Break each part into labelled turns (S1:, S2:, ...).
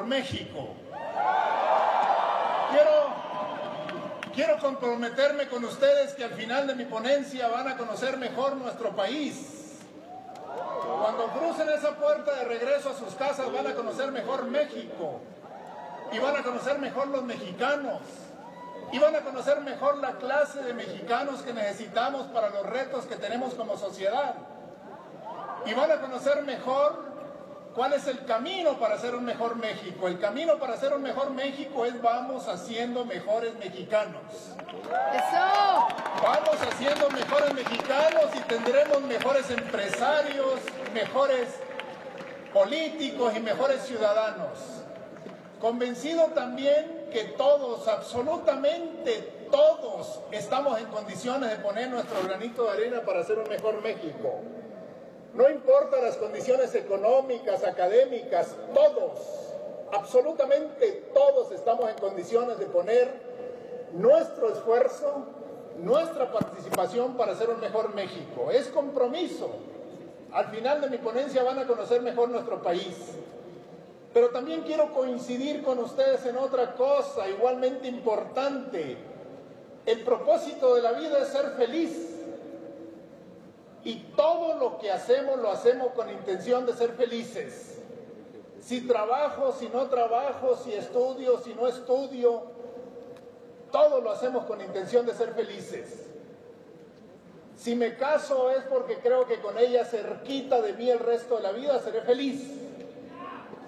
S1: México. Quiero, quiero comprometerme con ustedes que al final de mi ponencia van a conocer mejor nuestro país. Cuando crucen esa puerta de regreso a sus casas van a conocer mejor México y van a conocer mejor los mexicanos y van a conocer mejor la clase de mexicanos que necesitamos para los retos que tenemos como sociedad y van a conocer mejor cuál es el camino para hacer un mejor México. El camino para hacer un mejor México es vamos haciendo mejores mexicanos.
S2: Eso.
S1: Vamos haciendo mejores mexicanos y tendremos mejores empresarios, mejores políticos y mejores ciudadanos. Convencido también que todos, absolutamente todos, estamos en condiciones de poner nuestro granito de arena para hacer un mejor México. No importa las condiciones económicas, académicas, todos, absolutamente todos estamos en condiciones de poner nuestro esfuerzo, nuestra participación para hacer un mejor México. Es compromiso. Al final de mi ponencia van a conocer mejor nuestro país. Pero también quiero coincidir con ustedes en otra cosa igualmente importante. El propósito de la vida es ser feliz. Y todo lo que hacemos lo hacemos con intención de ser felices. Si trabajo, si no trabajo, si estudio, si no estudio, todo lo hacemos con intención de ser felices. Si me caso es porque creo que con ella cerquita de mí el resto de la vida seré feliz.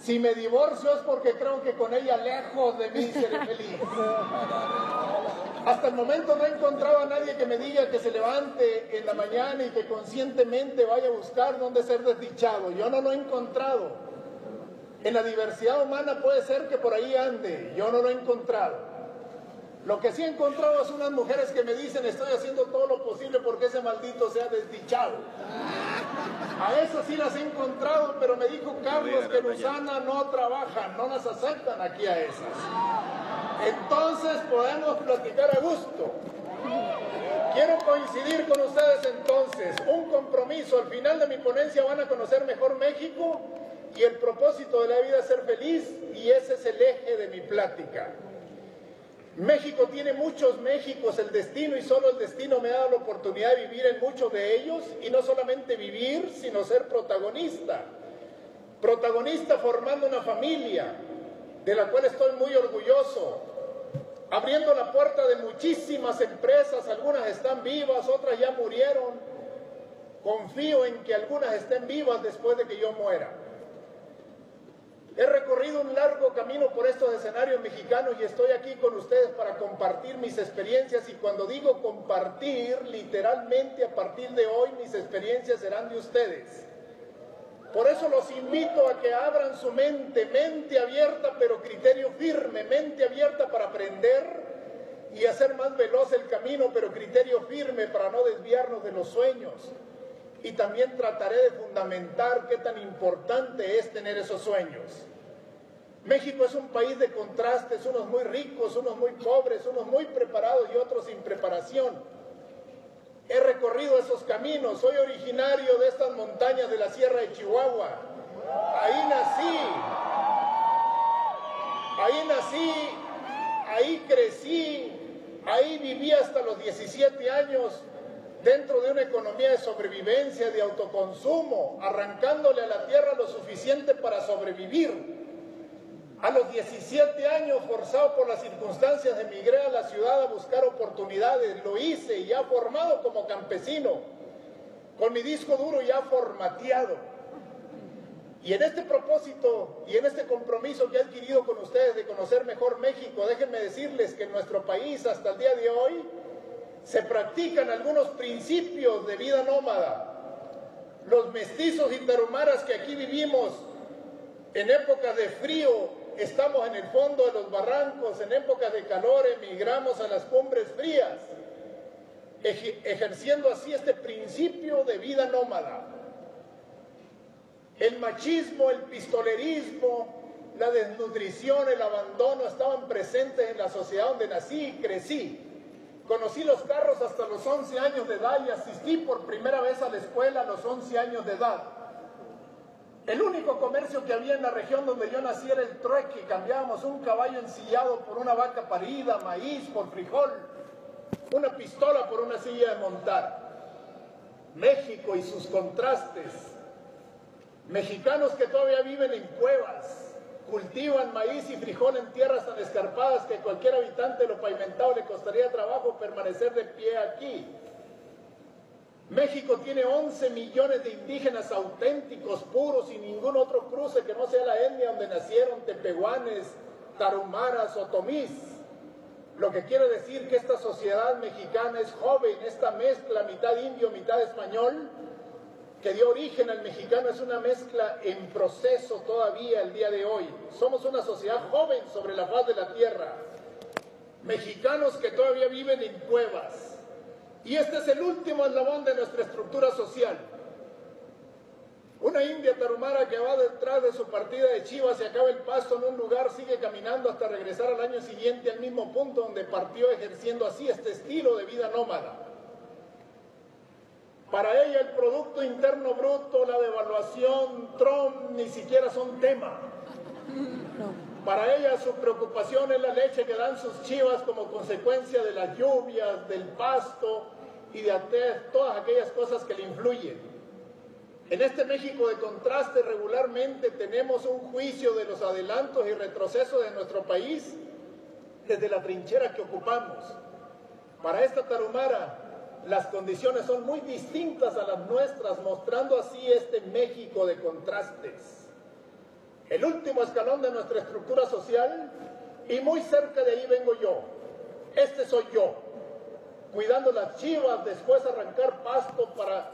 S1: Si me divorcio es porque creo que con ella lejos de mí seré feliz. Hasta el momento no he encontrado a nadie que me diga que se levante en la mañana y que conscientemente vaya a buscar dónde ser desdichado. Yo no lo he encontrado. En la diversidad humana puede ser que por ahí ande. Yo no lo he encontrado. Lo que sí he encontrado es unas mujeres que me dicen estoy haciendo todo lo posible porque ese maldito sea desdichado. A eso sí las he encontrado, pero me dijo Carlos que en Usana no trabajan, no las aceptan aquí a esas. Entonces podemos platicar a gusto. Quiero coincidir con ustedes entonces, un compromiso, al final de mi ponencia van a conocer mejor México y el propósito de la vida es ser feliz y ese es el eje de mi plática. México tiene muchos Méxicos, el destino y solo el destino me ha dado la oportunidad de vivir en muchos de ellos y no solamente vivir, sino ser protagonista. Protagonista formando una familia de la cual estoy muy orgulloso, abriendo la puerta de muchísimas empresas, algunas están vivas, otras ya murieron. Confío en que algunas estén vivas después de que yo muera. He recorrido un largo camino por estos escenarios mexicanos y estoy aquí con ustedes para compartir mis experiencias y cuando digo compartir, literalmente a partir de hoy mis experiencias serán de ustedes. Por eso los invito a que abran su mente, mente abierta pero criterio firme, mente abierta para aprender y hacer más veloz el camino pero criterio firme para no desviarnos de los sueños. Y también trataré de fundamentar qué tan importante es tener esos sueños. México es un país de contrastes, unos muy ricos, unos muy pobres, unos muy preparados y otros sin preparación. He recorrido esos caminos, soy originario de estas montañas de la Sierra de Chihuahua. Ahí nací, ahí nací, ahí crecí, ahí viví hasta los 17 años dentro de una economía de sobrevivencia, de autoconsumo, arrancándole a la tierra lo suficiente para sobrevivir. A los 17 años, forzado por las circunstancias, emigré a la ciudad a buscar oportunidades. Lo hice ya formado como campesino, con mi disco duro ya formateado. Y en este propósito y en este compromiso que he adquirido con ustedes de conocer mejor México, déjenme decirles que en nuestro país hasta el día de hoy se practican algunos principios de vida nómada. Los mestizos y tarumaras que aquí vivimos en épocas de frío estamos en el fondo de los barrancos, en épocas de calor emigramos a las cumbres frías, ejerciendo así este principio de vida nómada. El machismo, el pistolerismo, la desnutrición, el abandono estaban presentes en la sociedad donde nací y crecí. Conocí los carros hasta los 11 años de edad y asistí por primera vez a la escuela a los 11 años de edad. El único comercio que había en la región donde yo nací era el trueque. Cambiábamos un caballo ensillado por una vaca parida, maíz por frijol, una pistola por una silla de montar. México y sus contrastes. Mexicanos que todavía viven en cuevas, cultivan maíz y frijol en tierras tan escarpadas que cualquier habitante de lo pavimentado le costaría trabajo permanecer de pie aquí México tiene 11 millones de indígenas auténticos, puros, y ningún otro cruce que no sea la etnia donde nacieron tepehuanes, tarumaras o tomís. Lo que quiere decir que esta sociedad mexicana es joven, esta mezcla mitad indio, mitad español, que dio origen al mexicano, es una mezcla en proceso todavía el día de hoy. Somos una sociedad joven sobre la faz de la tierra. Mexicanos que todavía viven en cuevas, y este es el último eslabón de nuestra estructura social. Una india tarumara que va detrás de su partida de Chivas se acaba el pasto en un lugar, sigue caminando hasta regresar al año siguiente al mismo punto donde partió ejerciendo así este estilo de vida nómada. Para ella el Producto Interno Bruto, la devaluación, Trump ni siquiera son tema. Para ella su preocupación es la leche que dan sus chivas como consecuencia de las lluvias, del pasto y de todas aquellas cosas que le influyen. En este México de contraste regularmente tenemos un juicio de los adelantos y retrocesos de nuestro país desde la trinchera que ocupamos. Para esta tarumara las condiciones son muy distintas a las nuestras, mostrando así este México de contrastes el último escalón de nuestra estructura social y muy cerca de ahí vengo yo. Este soy yo, cuidando las chivas, después arrancar pasto para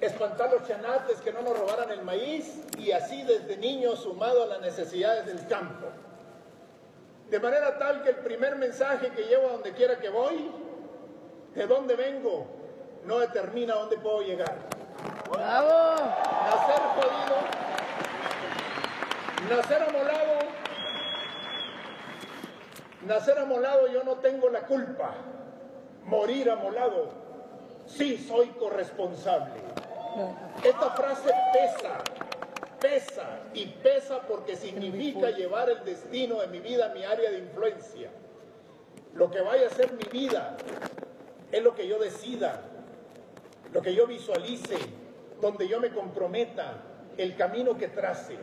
S1: espantar los chanates que no nos robaran el maíz y así desde niño sumado a las necesidades del campo. De manera tal que el primer mensaje que llevo a donde quiera que voy, de dónde vengo, no determina dónde puedo llegar.
S2: ¡Bravo!
S1: Nacer jodido Nacer amolado, nacer amolado yo no tengo la culpa. Morir amolado, sí soy corresponsable. Esta frase pesa, pesa y pesa porque significa llevar el destino de mi vida a mi área de influencia. Lo que vaya a ser mi vida es lo que yo decida, lo que yo visualice, donde yo me comprometa, el camino que trace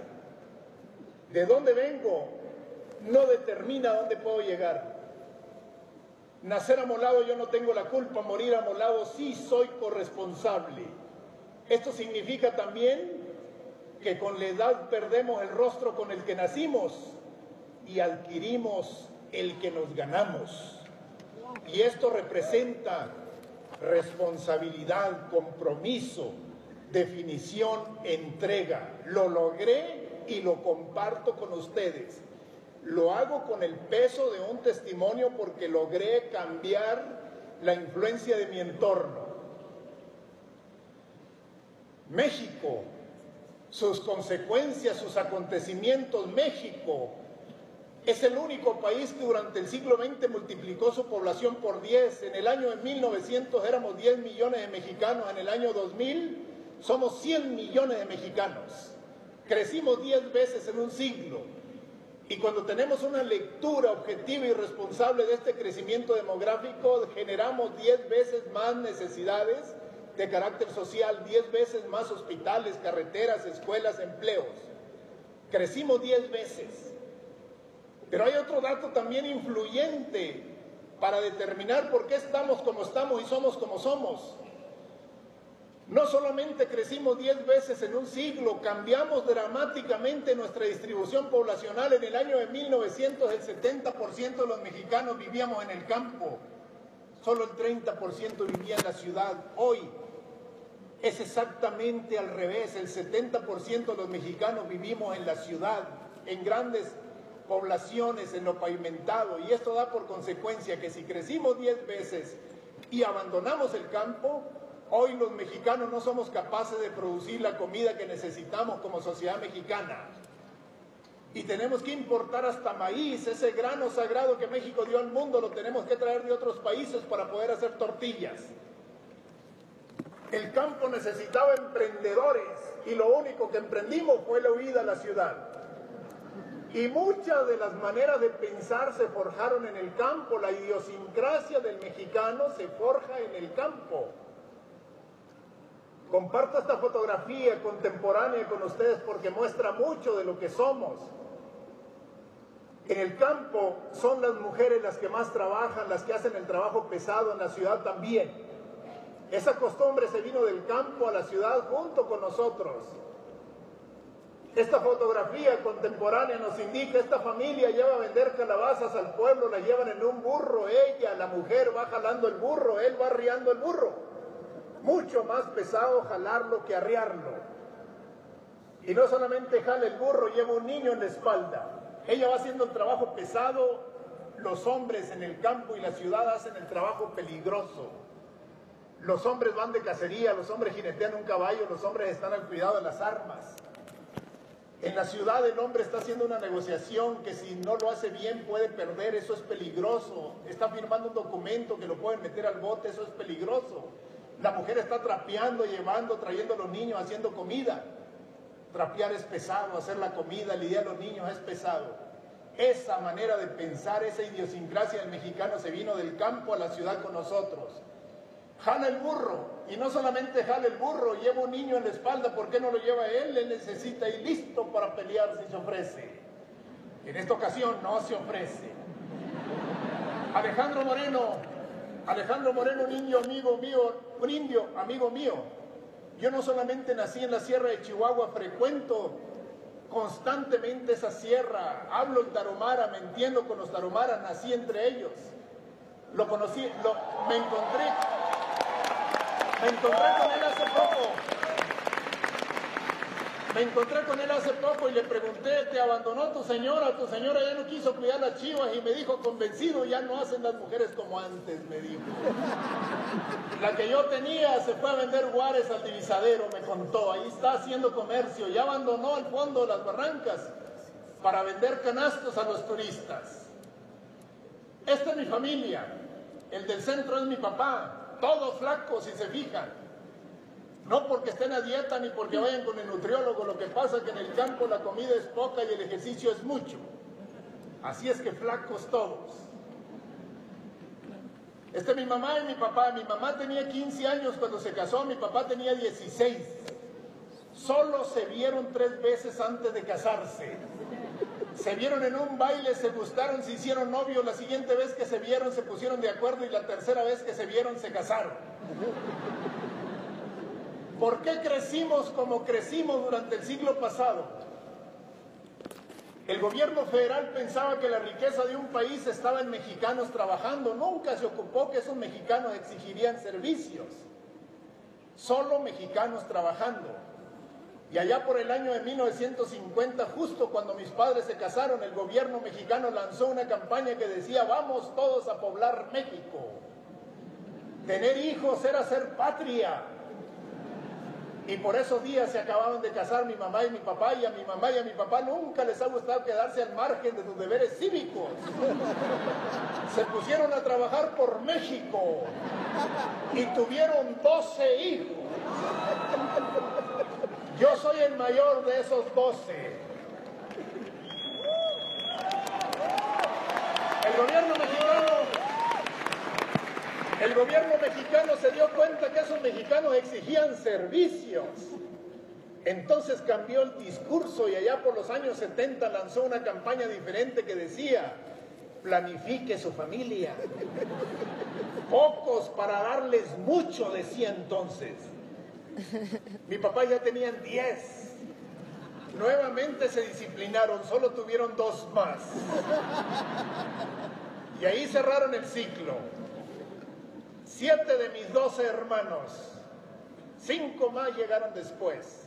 S1: de dónde vengo no determina dónde puedo llegar. Nacer amolado yo no tengo la culpa, morir amolado sí soy corresponsable. Esto significa también que con la edad perdemos el rostro con el que nacimos y adquirimos el que nos ganamos. Y esto representa responsabilidad, compromiso, definición, entrega. Lo logré y lo comparto con ustedes. Lo hago con el peso de un testimonio porque logré cambiar la influencia de mi entorno. México, sus consecuencias, sus acontecimientos, México es el único país que durante el siglo XX multiplicó su población por 10. En el año 1900 éramos 10 millones de mexicanos, en el año 2000 somos 100 millones de mexicanos. Crecimos diez veces en un siglo. Y cuando tenemos una lectura objetiva y responsable de este crecimiento demográfico, generamos diez veces más necesidades de carácter social, diez veces más hospitales, carreteras, escuelas, empleos. Crecimos diez veces. Pero hay otro dato también influyente para determinar por qué estamos como estamos y somos como somos. No solamente crecimos 10 veces en un siglo, cambiamos dramáticamente nuestra distribución poblacional. En el año de 1900 el 70% de los mexicanos vivíamos en el campo, solo el 30% vivía en la ciudad. Hoy es exactamente al revés, el 70% de los mexicanos vivimos en la ciudad, en grandes poblaciones, en lo pavimentado, y esto da por consecuencia que si crecimos 10 veces y abandonamos el campo, Hoy los mexicanos no somos capaces de producir la comida que necesitamos como sociedad mexicana. Y tenemos que importar hasta maíz, ese grano sagrado que México dio al mundo, lo tenemos que traer de otros países para poder hacer tortillas. El campo necesitaba emprendedores y lo único que emprendimos fue la huida a la ciudad. Y muchas de las maneras de pensar se forjaron en el campo, la idiosincrasia del mexicano se forja en el campo. Comparto esta fotografía contemporánea con ustedes porque muestra mucho de lo que somos. En el campo son las mujeres las que más trabajan, las que hacen el trabajo pesado, en la ciudad también. Esa costumbre se vino del campo a la ciudad junto con nosotros. Esta fotografía contemporánea nos indica, esta familia lleva a vender calabazas al pueblo, la llevan en un burro, ella, la mujer va jalando el burro, él va arriando el burro mucho más pesado jalarlo que arriarlo. Y no solamente jala el burro, lleva un niño en la espalda. Ella va haciendo el trabajo pesado, los hombres en el campo y la ciudad hacen el trabajo peligroso. Los hombres van de cacería, los hombres jinetean un caballo, los hombres están al cuidado de las armas. En la ciudad el hombre está haciendo una negociación que si no lo hace bien puede perder, eso es peligroso. Está firmando un documento que lo pueden meter al bote, eso es peligroso. La mujer está trapeando, llevando, trayendo a los niños, haciendo comida. Trapear es pesado, hacer la comida, lidiar a los niños es pesado. Esa manera de pensar, esa idiosincrasia del mexicano se vino del campo a la ciudad con nosotros. Jala el burro, y no solamente jala el burro, lleva un niño en la espalda, ¿por qué no lo lleva él? Le necesita y listo para pelear si se ofrece. En esta ocasión no se ofrece. Alejandro Moreno Alejandro Moreno, un indio amigo mío, un indio amigo mío. Yo no solamente nací en la sierra de Chihuahua, frecuento constantemente esa sierra, hablo el taromara, me entiendo con los taromaras, nací entre ellos. Lo conocí, me encontré, me encontré con él hace poco me encontré con él hace poco y le pregunté, ¿te abandonó tu señora? Tu señora ya no quiso cuidar las chivas y me dijo, convencido, ya no hacen las mujeres como antes, me dijo. La que yo tenía se fue a vender guares al divisadero, me contó, ahí está haciendo comercio, ya abandonó al fondo las barrancas para vender canastos a los turistas. Esta es mi familia, el del centro es mi papá, todos flacos si se fijan. No porque estén a dieta ni porque vayan con el nutriólogo, lo que pasa es que en el campo la comida es poca y el ejercicio es mucho. Así es que flacos todos. Este es mi mamá y mi papá. Mi mamá tenía 15 años cuando se casó, mi papá tenía 16. Solo se vieron tres veces antes de casarse. Se vieron en un baile, se gustaron, se hicieron novios. La siguiente vez que se vieron se pusieron de acuerdo y la tercera vez que se vieron se casaron. ¿Por qué crecimos como crecimos durante el siglo pasado? El gobierno federal pensaba que la riqueza de un país estaba en mexicanos trabajando. Nunca se ocupó que esos mexicanos exigirían servicios. Solo mexicanos trabajando. Y allá por el año de 1950, justo cuando mis padres se casaron, el gobierno mexicano lanzó una campaña que decía, vamos todos a poblar México. Tener hijos era ser patria. Y por esos días se acababan de casar mi mamá y mi papá, y a mi mamá y a mi papá nunca les ha gustado quedarse al margen de sus deberes cívicos. Se pusieron a trabajar por México y tuvieron 12 hijos. Yo soy el mayor de esos 12. El gobierno mexicano el gobierno mexicano se dio cuenta que esos mexicanos exigían servicios. Entonces cambió el discurso y allá por los años 70 lanzó una campaña diferente que decía, planifique su familia. Pocos para darles mucho, decía entonces. Mi papá ya tenían 10. Nuevamente se disciplinaron, solo tuvieron dos más. Y ahí cerraron el ciclo. Siete de mis doce hermanos, cinco más llegaron después.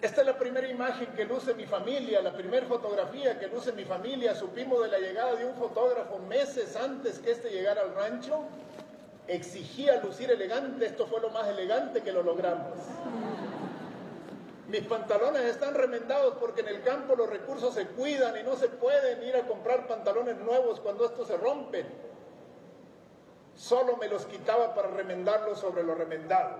S1: Esta es la primera imagen que luce mi familia, la primera fotografía que luce mi familia. Supimos de la llegada de un fotógrafo meses antes que este llegara al rancho. Exigía lucir elegante, esto fue lo más elegante que lo logramos. Mis pantalones están remendados porque en el campo los recursos se cuidan y no se pueden ir a comprar pantalones nuevos cuando estos se rompen. Solo me los quitaba para remendarlos sobre lo remendado.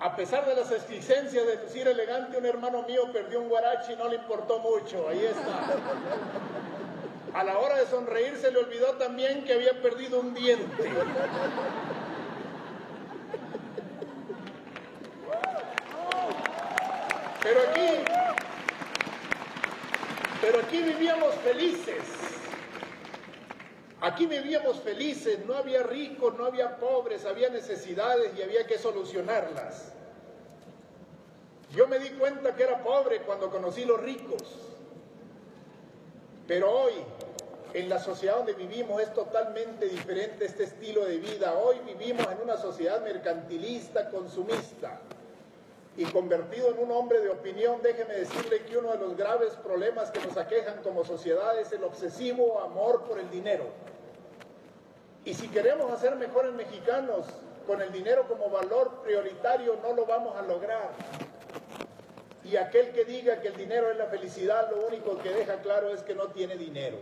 S1: A pesar de las exigencias de lucir elegante, un hermano mío perdió un guarachi y no le importó mucho. Ahí está. A la hora de sonreír se le olvidó también que había perdido un diente. Pero aquí, pero aquí vivíamos felices. Aquí vivíamos felices, no había ricos, no había pobres, había necesidades y había que solucionarlas. Yo me di cuenta que era pobre cuando conocí los ricos. Pero hoy, en la sociedad donde vivimos, es totalmente diferente este estilo de vida. Hoy vivimos en una sociedad mercantilista, consumista. Y convertido en un hombre de opinión, déjeme decirle que uno de los graves problemas que nos aquejan como sociedad es el obsesivo amor por el dinero. Y si queremos hacer mejores mexicanos con el dinero como valor prioritario, no lo vamos a lograr. Y aquel que diga que el dinero es la felicidad, lo único que deja claro es que no tiene dinero.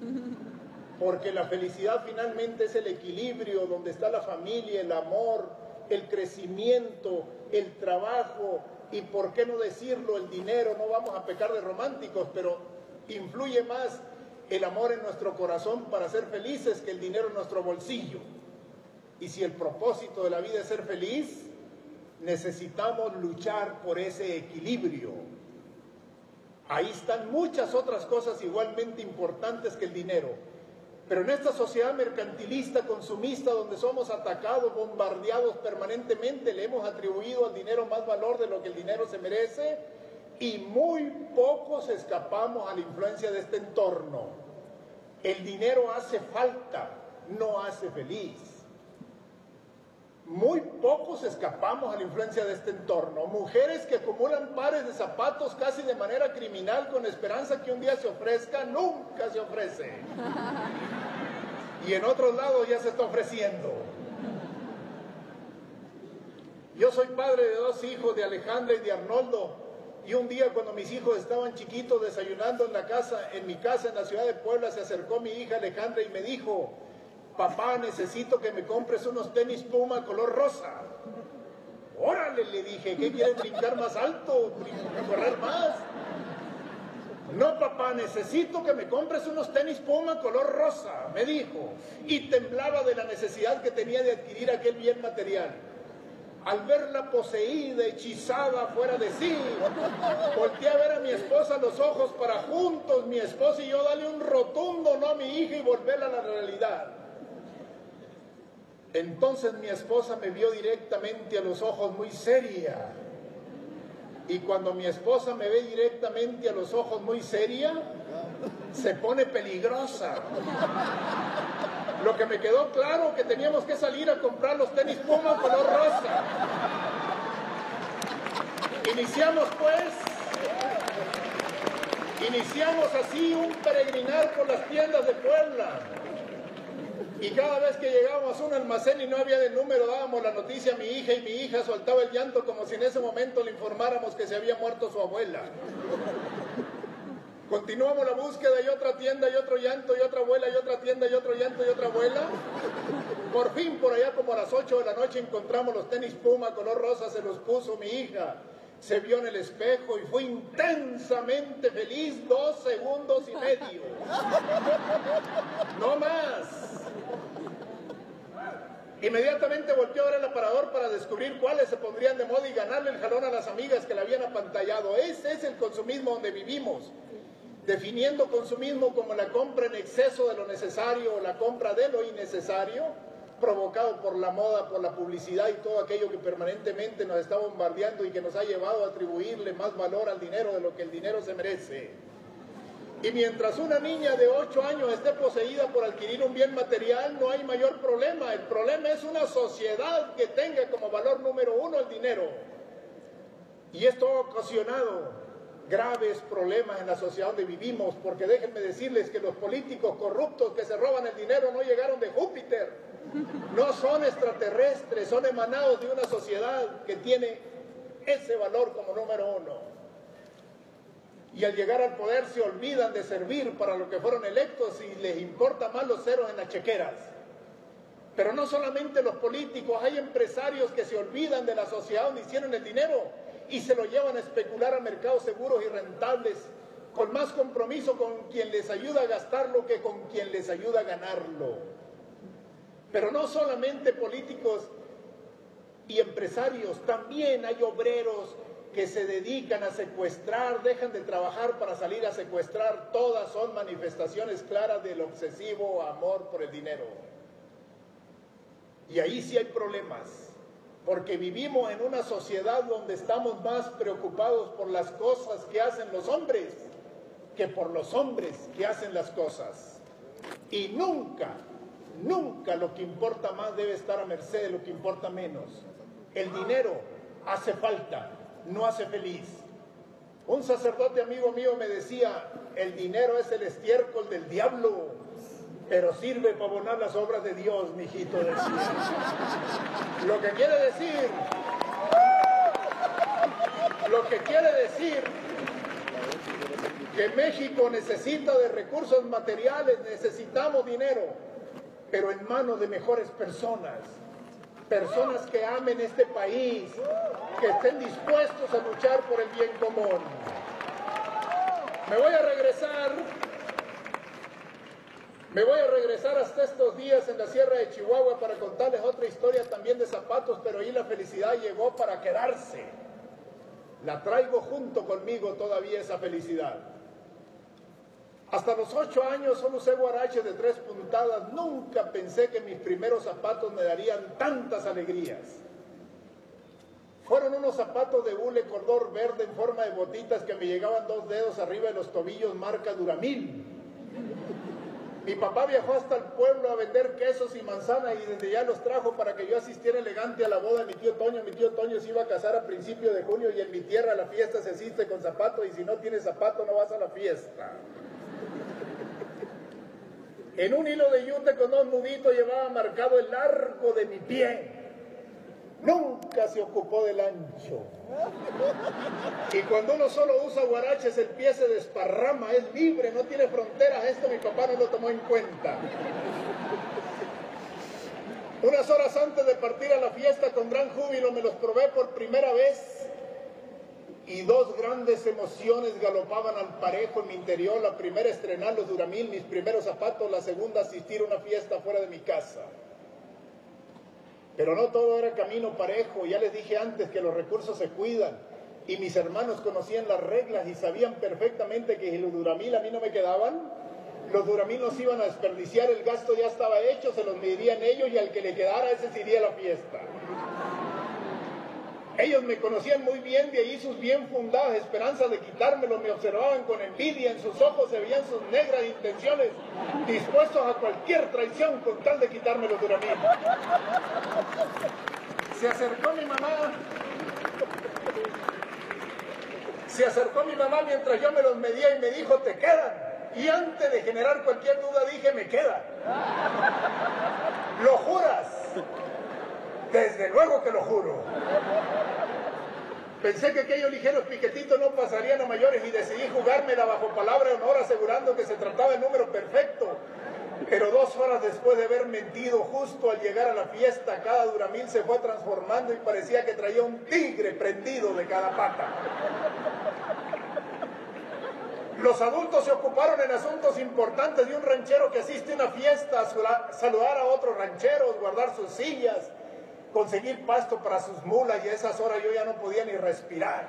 S1: Porque la felicidad finalmente es el equilibrio donde está la familia, el amor, el crecimiento, el trabajo y, por qué no decirlo, el dinero. No vamos a pecar de románticos, pero influye más el amor en nuestro corazón para ser felices que el dinero en nuestro bolsillo. Y si el propósito de la vida es ser feliz, necesitamos luchar por ese equilibrio. Ahí están muchas otras cosas igualmente importantes que el dinero. Pero en esta sociedad mercantilista, consumista, donde somos atacados, bombardeados permanentemente, le hemos atribuido al dinero más valor de lo que el dinero se merece y muy pocos escapamos a la influencia de este entorno. El dinero hace falta, no hace feliz. Muy pocos escapamos a la influencia de este entorno. Mujeres que acumulan pares de zapatos casi de manera criminal con esperanza que un día se ofrezca, nunca se ofrece. Y en otros lados ya se está ofreciendo. Yo soy padre de dos hijos, de Alejandra y de Arnoldo. Y un día cuando mis hijos estaban chiquitos desayunando en la casa, en mi casa en la ciudad de Puebla, se acercó mi hija Alejandra y me dijo, papá, necesito que me compres unos tenis Puma color rosa. Órale, le dije, ¿qué quieres brincar más alto? ¿Correr más? No, papá, necesito que me compres unos tenis Puma color rosa, me dijo. Y temblaba de la necesidad que tenía de adquirir aquel bien material al verla poseída, hechizada, fuera de sí, volteé a ver a mi esposa los ojos para juntos, mi esposa y yo, darle un rotundo no a mi hija y volverla a la realidad. Entonces mi esposa me vio directamente a los ojos muy seria. Y cuando mi esposa me ve directamente a los ojos muy seria, se pone peligrosa. Lo que me quedó claro que teníamos que salir a comprar los tenis Puma color rosa. Iniciamos pues, iniciamos así un peregrinar por las tiendas de Puebla. Y cada vez que llegábamos a un almacén y no había de número, dábamos la noticia a mi hija y mi hija soltaba el llanto como si en ese momento le informáramos que se había muerto su abuela. Continuamos la búsqueda y otra tienda y otro llanto y otra abuela y otra tienda y otro llanto y otra abuela. Por fin, por allá como a las 8 de la noche encontramos los tenis Puma color rosa, se los puso mi hija. Se vio en el espejo y fue intensamente feliz dos segundos y medio. No más. Inmediatamente volteó a ver el aparador para descubrir cuáles se pondrían de moda y ganarle el jalón a las amigas que la habían apantallado. Ese es el consumismo donde vivimos, definiendo consumismo como la compra en exceso de lo necesario o la compra de lo innecesario, provocado por la moda, por la publicidad y todo aquello que permanentemente nos está bombardeando y que nos ha llevado a atribuirle más valor al dinero de lo que el dinero se merece. Y mientras una niña de 8 años esté poseída por adquirir un bien material, no hay mayor problema. El problema es una sociedad que tenga como valor número uno el dinero. Y esto ha ocasionado graves problemas en la sociedad donde vivimos, porque déjenme decirles que los políticos corruptos que se roban el dinero no llegaron de Júpiter, no son extraterrestres, son emanados de una sociedad que tiene ese valor como número uno y al llegar al poder se olvidan de servir para lo que fueron electos y les importa más los ceros en las chequeras. Pero no solamente los políticos, hay empresarios que se olvidan de la sociedad donde hicieron el dinero y se lo llevan a especular a mercados seguros y rentables, con más compromiso con quien les ayuda a gastarlo que con quien les ayuda a ganarlo. Pero no solamente políticos y empresarios, también hay obreros que se dedican a secuestrar, dejan de trabajar para salir a secuestrar, todas son manifestaciones claras del obsesivo amor por el dinero. Y ahí sí hay problemas, porque vivimos en una sociedad donde estamos más preocupados por las cosas que hacen los hombres que por los hombres que hacen las cosas. Y nunca, nunca lo que importa más debe estar a merced de lo que importa menos. El dinero hace falta, no hace feliz. Un sacerdote amigo mío me decía, el dinero es el estiércol del diablo, pero sirve para abonar las obras de Dios, mijito. Lo que quiere decir, lo que quiere decir que México necesita de recursos materiales, necesitamos dinero, pero en manos de mejores personas personas que amen este país, que estén dispuestos a luchar por el bien común. Me voy a regresar, me voy a regresar hasta estos días en la Sierra de Chihuahua para contarles otra historia también de zapatos, pero ahí la felicidad llegó para quedarse. La traigo junto conmigo todavía esa felicidad. Hasta los ocho años solo usé guaraches de tres puntadas. Nunca pensé que mis primeros zapatos me darían tantas alegrías. Fueron unos zapatos de hule color verde en forma de botitas que me llegaban dos dedos arriba de los tobillos marca Duramil. Mi papá viajó hasta el pueblo a vender quesos y manzanas y desde ya los trajo para que yo asistiera elegante a la boda de mi tío Toño. Mi tío Toño se iba a casar a principios de junio y en mi tierra la fiesta se asiste con zapatos y si no tienes zapato no vas a la fiesta. En un hilo de yute con dos nuditos llevaba marcado el arco de mi pie. Nunca se ocupó del ancho. Y cuando uno solo usa guaraches, el pie se desparrama, es libre, no tiene fronteras. Esto mi papá no lo tomó en cuenta. Unas horas antes de partir a la fiesta, con gran júbilo me los probé por primera vez y dos grandes emociones galopaban al parejo en mi interior. La primera estrenar los Duramil, mis primeros zapatos, la segunda asistir a una fiesta fuera de mi casa. Pero no todo era camino parejo, ya les dije antes que los recursos se cuidan y mis hermanos conocían las reglas y sabían perfectamente que si los Duramil a mí no me quedaban, los Duramil nos iban a desperdiciar, el gasto ya estaba hecho, se los medirían ellos y al que le quedara ese sería la fiesta. Ellos me conocían muy bien, de ahí sus bien fundadas esperanzas de quitármelo, me observaban con envidia, en sus ojos se veían sus negras intenciones, dispuestos a cualquier traición con tal de quitármelo de mí. Se acercó mi mamá, se acercó mi mamá mientras yo me los medía y me dijo, te quedan. Y antes de generar cualquier duda dije, me queda. ¿Lo juras? Desde luego que lo juro. Pensé que aquellos ligeros piquetitos no pasarían a mayores y decidí jugármela bajo palabra de honor asegurando que se trataba de número perfecto. Pero dos horas después de haber mentido justo al llegar a la fiesta, cada duramil se fue transformando y parecía que traía un tigre prendido de cada pata. Los adultos se ocuparon en asuntos importantes de un ranchero que asiste a una fiesta, a saludar a otros rancheros, guardar sus sillas, conseguir pasto para sus mulas y a esas horas yo ya no podía ni respirar.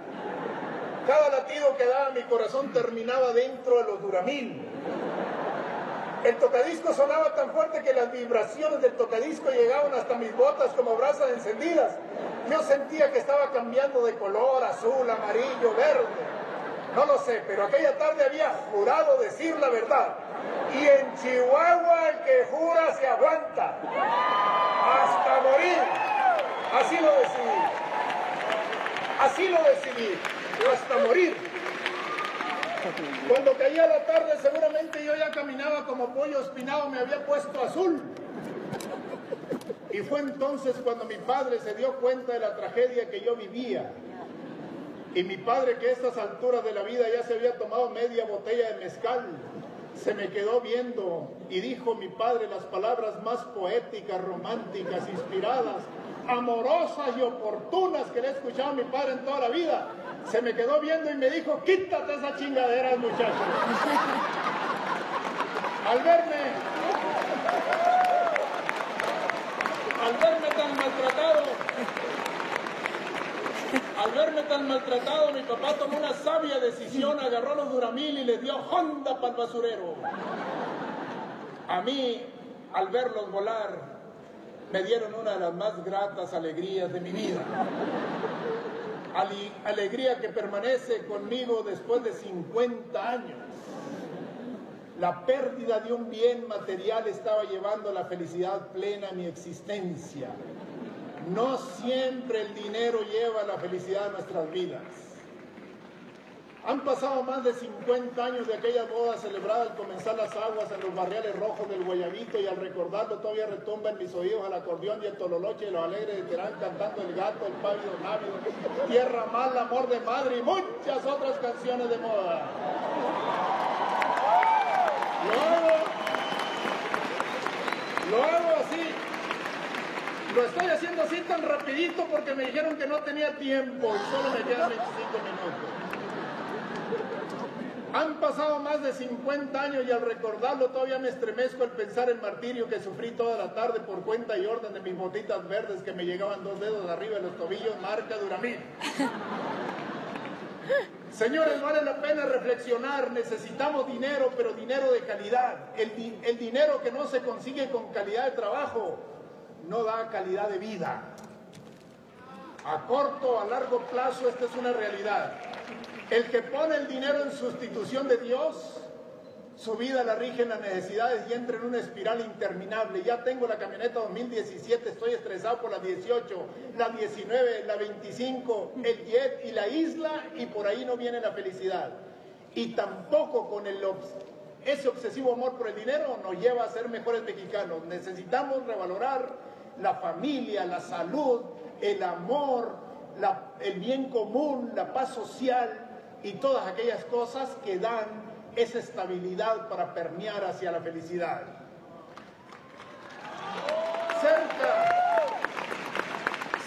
S1: Cada latido que daba mi corazón terminaba dentro de los duramil. El tocadisco sonaba tan fuerte que las vibraciones del tocadisco llegaban hasta mis botas como brasas encendidas. Yo sentía que estaba cambiando de color, azul, amarillo, verde. No lo sé, pero aquella tarde había jurado decir la verdad. Y en Chihuahua el que jura se aguanta. Hasta morir. Así lo decidí. Así lo decidí. Hasta morir. Cuando caía la tarde seguramente yo ya caminaba como pollo espinado, me había puesto azul. Y fue entonces cuando mi padre se dio cuenta de la tragedia que yo vivía. Y mi padre, que a estas alturas de la vida ya se había tomado media botella de mezcal, se me quedó viendo y dijo mi padre las palabras más poéticas, románticas, inspiradas, amorosas y oportunas que le he escuchado a mi padre en toda la vida. Se me quedó viendo y me dijo, quítate esa chingadera, muchacho. Al verme, al verme tan maltratado, al verme tan maltratado, mi papá tomó una sabia decisión, agarró los duramil y les dio Honda para el basurero. A mí, al verlos volar, me dieron una de las más gratas alegrías de mi vida. alegría que permanece conmigo después de 50 años. La pérdida de un bien material estaba llevando la felicidad plena a mi existencia. No siempre el dinero lleva la felicidad a nuestras vidas. Han pasado más de 50 años de aquella boda celebrada al comenzar las aguas en los barriales rojos del Guayabito y al recordarlo todavía retumba en mis oídos el acordeón y el tololoche y los alegres de Terán cantando el gato, el pávido návido, tierra mal, amor de madre y muchas otras canciones de moda. Luego, luego así, lo estoy haciendo así tan rapidito porque me dijeron que no tenía tiempo y solo me quedan 25 minutos. Han pasado más de 50 años y al recordarlo todavía me estremezco al pensar el martirio que sufrí toda la tarde por cuenta y orden de mis botitas verdes que me llegaban dos dedos arriba de los tobillos, marca Duramil. Señores, vale la pena reflexionar, necesitamos dinero, pero dinero de calidad. El, el dinero que no se consigue con calidad de trabajo no da calidad de vida. A corto, a largo plazo, esta es una realidad. El que pone el dinero en sustitución de Dios, su vida la rige en las necesidades y entra en una espiral interminable. Ya tengo la camioneta 2017, estoy estresado por la 18, la 19, la 25, el jet y la isla y por ahí no viene la felicidad. Y tampoco con el, ese obsesivo amor por el dinero nos lleva a ser mejores mexicanos. Necesitamos revalorar la familia, la salud, el amor, el bien común, la paz social y todas aquellas cosas que dan esa estabilidad para permear hacia la felicidad. Cerca,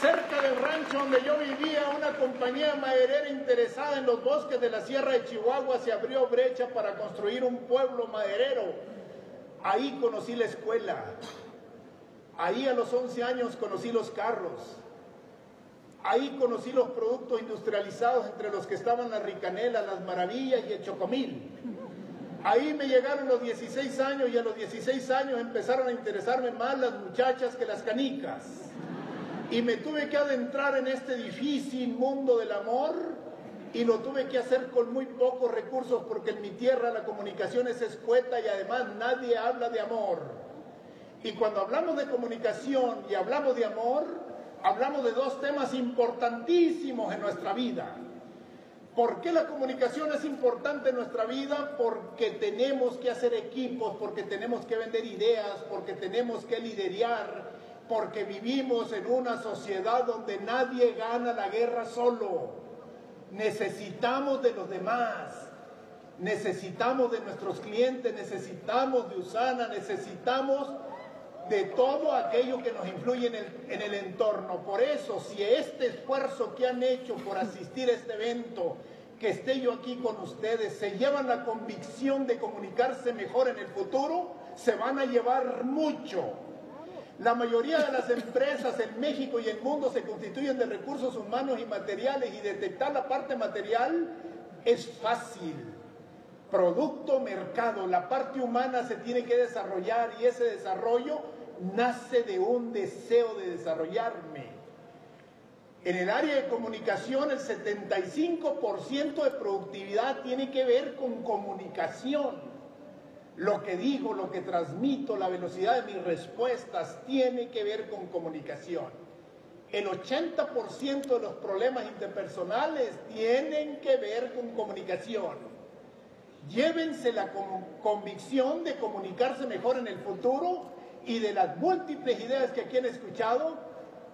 S1: cerca del rancho donde yo vivía, una compañía maderera interesada en los bosques de la Sierra de Chihuahua se abrió brecha para construir un pueblo maderero. Ahí conocí la escuela, Ahí a los 11 años conocí los carros. Ahí conocí los productos industrializados entre los que estaban la ricanela, las maravillas y el chocomil. Ahí me llegaron los 16 años y a los 16 años empezaron a interesarme más las muchachas que las canicas. Y me tuve que adentrar en este difícil mundo del amor y lo tuve que hacer con muy pocos recursos porque en mi tierra la comunicación es escueta y además nadie habla de amor. Y cuando hablamos de comunicación y hablamos de amor, hablamos de dos temas importantísimos en nuestra vida. ¿Por qué la comunicación es importante en nuestra vida? Porque tenemos que hacer equipos, porque tenemos que vender ideas, porque tenemos que liderar, porque vivimos en una sociedad donde nadie gana la guerra solo. Necesitamos de los demás, necesitamos de nuestros clientes, necesitamos de Usana, necesitamos de todo aquello que nos influye en el, en el, entorno. Por eso, si este esfuerzo que han hecho por asistir a este evento que esté yo aquí con ustedes, se llevan la convicción de comunicarse mejor en el futuro, se van a llevar mucho. La mayoría de las empresas en México y el mundo se constituyen de recursos humanos y materiales y detectar la parte material es fácil. Producto, mercado, la parte humana se tiene que desarrollar y ese desarrollo nace de un deseo de desarrollarme. En el área de comunicación el 75% de productividad tiene que ver con comunicación. Lo que digo, lo que transmito, la velocidad de mis respuestas tiene que ver con comunicación. El 80% de los problemas interpersonales tienen que ver con comunicación. Llévense la convicción de comunicarse mejor en el futuro y de las múltiples ideas que aquí han escuchado,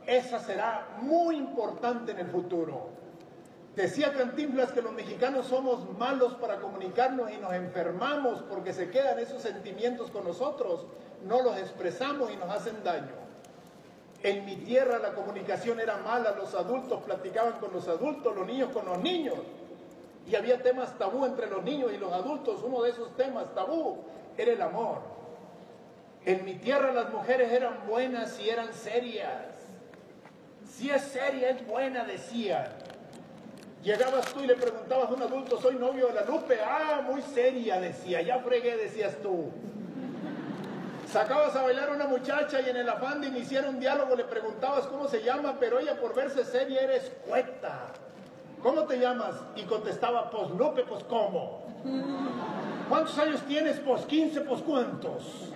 S1: esa será muy importante en el futuro. Decía Cantinflas que los mexicanos somos malos para comunicarnos y nos enfermamos porque se quedan esos sentimientos con nosotros, no los expresamos y nos hacen daño. En mi tierra la comunicación era mala, los adultos platicaban con los adultos, los niños con los niños. Y había temas tabú entre los niños y los adultos. Uno de esos temas tabú era el amor. En mi tierra las mujeres eran buenas y eran serias. Si es seria, es buena, decía. Llegabas tú y le preguntabas a un adulto, soy novio de la Lupe. Ah, muy seria, decía. Ya fregué, decías tú. Sacabas a bailar a una muchacha y en el afán de iniciar un diálogo le preguntabas cómo se llama, pero ella por verse seria era escueta. ¿Cómo te llamas? Y contestaba, pues Lupe, pues ¿cómo? ¿Cuántos años tienes? Pues 15, pues ¿cuántos?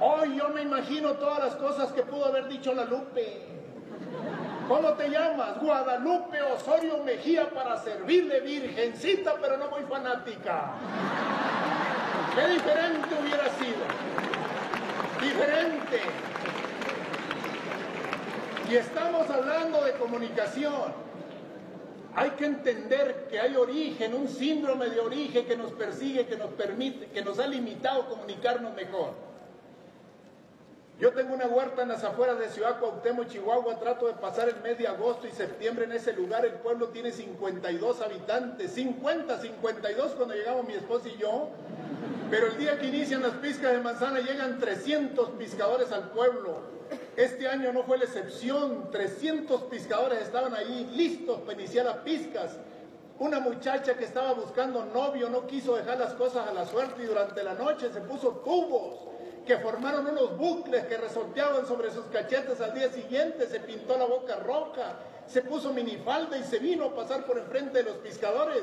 S1: Hoy yo me imagino todas las cosas que pudo haber dicho la Lupe. ¿Cómo te llamas? Guadalupe Osorio Mejía para servirle virgencita, pero no muy fanática. Qué diferente hubiera sido. Diferente. Y estamos hablando de comunicación. Hay que entender que hay origen, un síndrome de origen que nos persigue, que nos permite, que nos ha limitado comunicarnos mejor. Yo tengo una huerta en las afueras de Ciudad Cuauhtémoc, Chihuahua. Trato de pasar el mes de agosto y septiembre en ese lugar. El pueblo tiene 52 habitantes. 50, 52 cuando llegamos mi esposa y yo. Pero el día que inician las piscas de manzana llegan 300 pescadores al pueblo. Este año no fue la excepción. 300 pescadores estaban ahí listos para iniciar las piscas. Una muchacha que estaba buscando novio no quiso dejar las cosas a la suerte y durante la noche se puso tubos que formaron unos bucles que resorteaban sobre sus cachetes al día siguiente, se pintó la boca roja, se puso minifalda y se vino a pasar por enfrente de los pescadores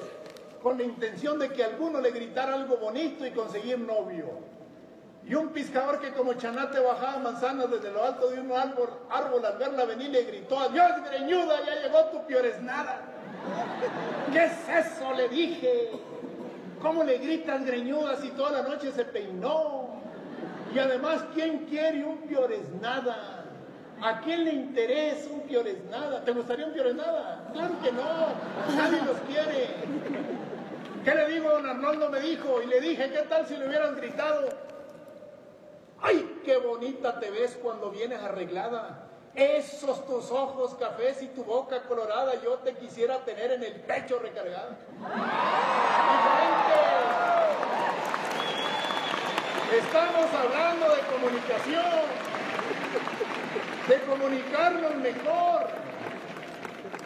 S1: con la intención de que alguno le gritara algo bonito y conseguir novio. Y un pescador que como chanate bajaba manzanas desde lo alto de un árbol, árbol al verla venir le gritó, adiós greñuda, ya llegó tu nada. ¿Qué es eso? Le dije. ¿Cómo le gritan greñuda si toda la noche se peinó? Y además, ¿quién quiere un nada? ¿A quién le interesa un nada? ¿Te gustaría un nada? Claro que no, nadie los quiere. ¿Qué le digo? Don Arnoldo me dijo y le dije, ¿qué tal si le hubieran gritado? ¡Ay, qué bonita te ves cuando vienes arreglada! Esos tus ojos cafés y tu boca colorada yo te quisiera tener en el pecho recargada. Estamos hablando de comunicación, de comunicarnos mejor.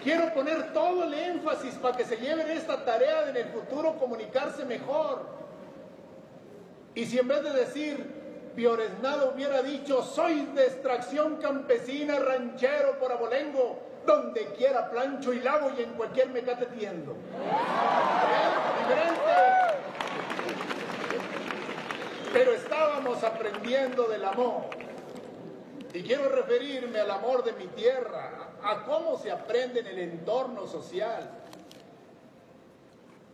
S1: Quiero poner todo el énfasis para que se lleven esta tarea de en el futuro comunicarse mejor. Y si en vez de decir, Pioresnado hubiera dicho, soy de extracción campesina, ranchero por abolengo, donde quiera plancho y lavo y en cualquier mecate tiendo. ¿Eh? Pero estábamos aprendiendo del amor. Y quiero referirme al amor de mi tierra, a cómo se aprende en el entorno social.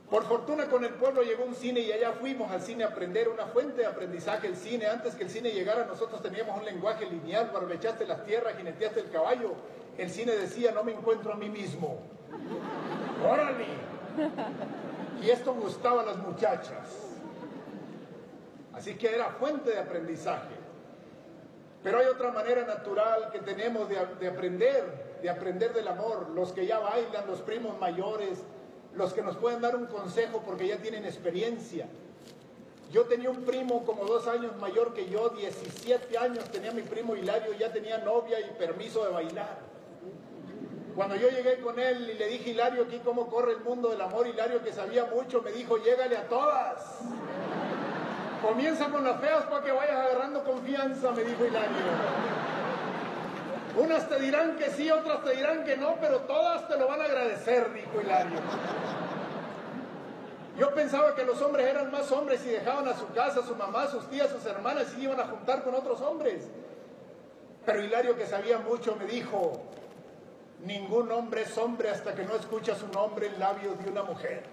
S1: Por fortuna con el pueblo llegó un cine y allá fuimos al cine a aprender una fuente de aprendizaje el cine. Antes que el cine llegara nosotros teníamos un lenguaje lineal, barbechaste las tierras, jineteaste el caballo. El cine decía, no me encuentro a mí mismo. ¡Órale! Y esto gustaba a las muchachas. Así que era fuente de aprendizaje. Pero hay otra manera natural que tenemos de, aprender, de aprender del amor. Los que ya bailan, los primos mayores, los que nos pueden dar un consejo porque ya tienen experiencia. Yo tenía un primo como dos años mayor que yo, 17 años tenía mi primo Hilario, ya tenía novia y permiso de bailar. Cuando yo llegué con él y le dije, Hilario, aquí cómo corre el mundo del amor, Hilario que sabía mucho, me dijo, llégale a todas. Comienza con las feas para que vayas agarrando confianza, me dijo Hilario. Unas te dirán que sí, otras te dirán que no, pero todas te lo van a agradecer, dijo Hilario. Yo pensaba que los hombres eran más hombres y dejaban a su casa, a su mamá, a sus tías, a sus hermanas y iban a juntar con otros hombres. Pero Hilario, que sabía mucho, me dijo, ningún hombre es hombre hasta que no escucha su nombre en labios de una mujer.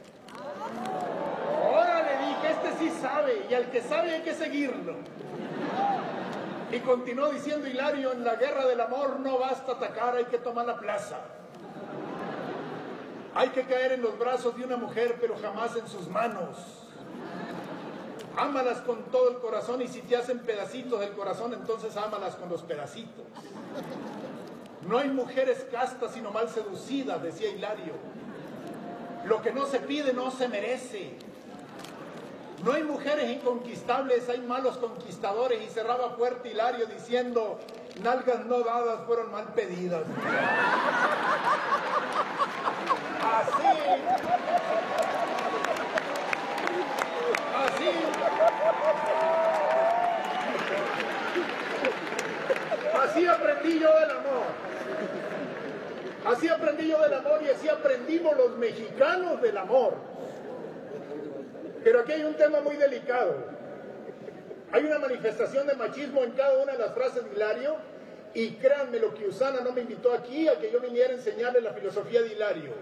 S1: Ahora le dije, este sí sabe y al que sabe hay que seguirlo. Y continuó diciendo Hilario, en la guerra del amor no basta atacar, hay que tomar la plaza. Hay que caer en los brazos de una mujer, pero jamás en sus manos. Ámalas con todo el corazón y si te hacen pedacitos del corazón, entonces ámalas con los pedacitos. No hay mujeres castas sino mal seducidas, decía Hilario. Lo que no se pide no se merece. No hay mujeres inconquistables, hay malos conquistadores. Y cerraba fuerte Hilario diciendo, nalgas no dadas fueron mal pedidas. Así. Así. Así aprendí yo del amor. Así aprendí yo del amor y así aprendimos los mexicanos del amor. Pero aquí hay un tema muy delicado. Hay una manifestación de machismo en cada una de las frases de Hilario y créanme lo que Usana no me invitó aquí a que yo viniera a enseñarle la filosofía de Hilario.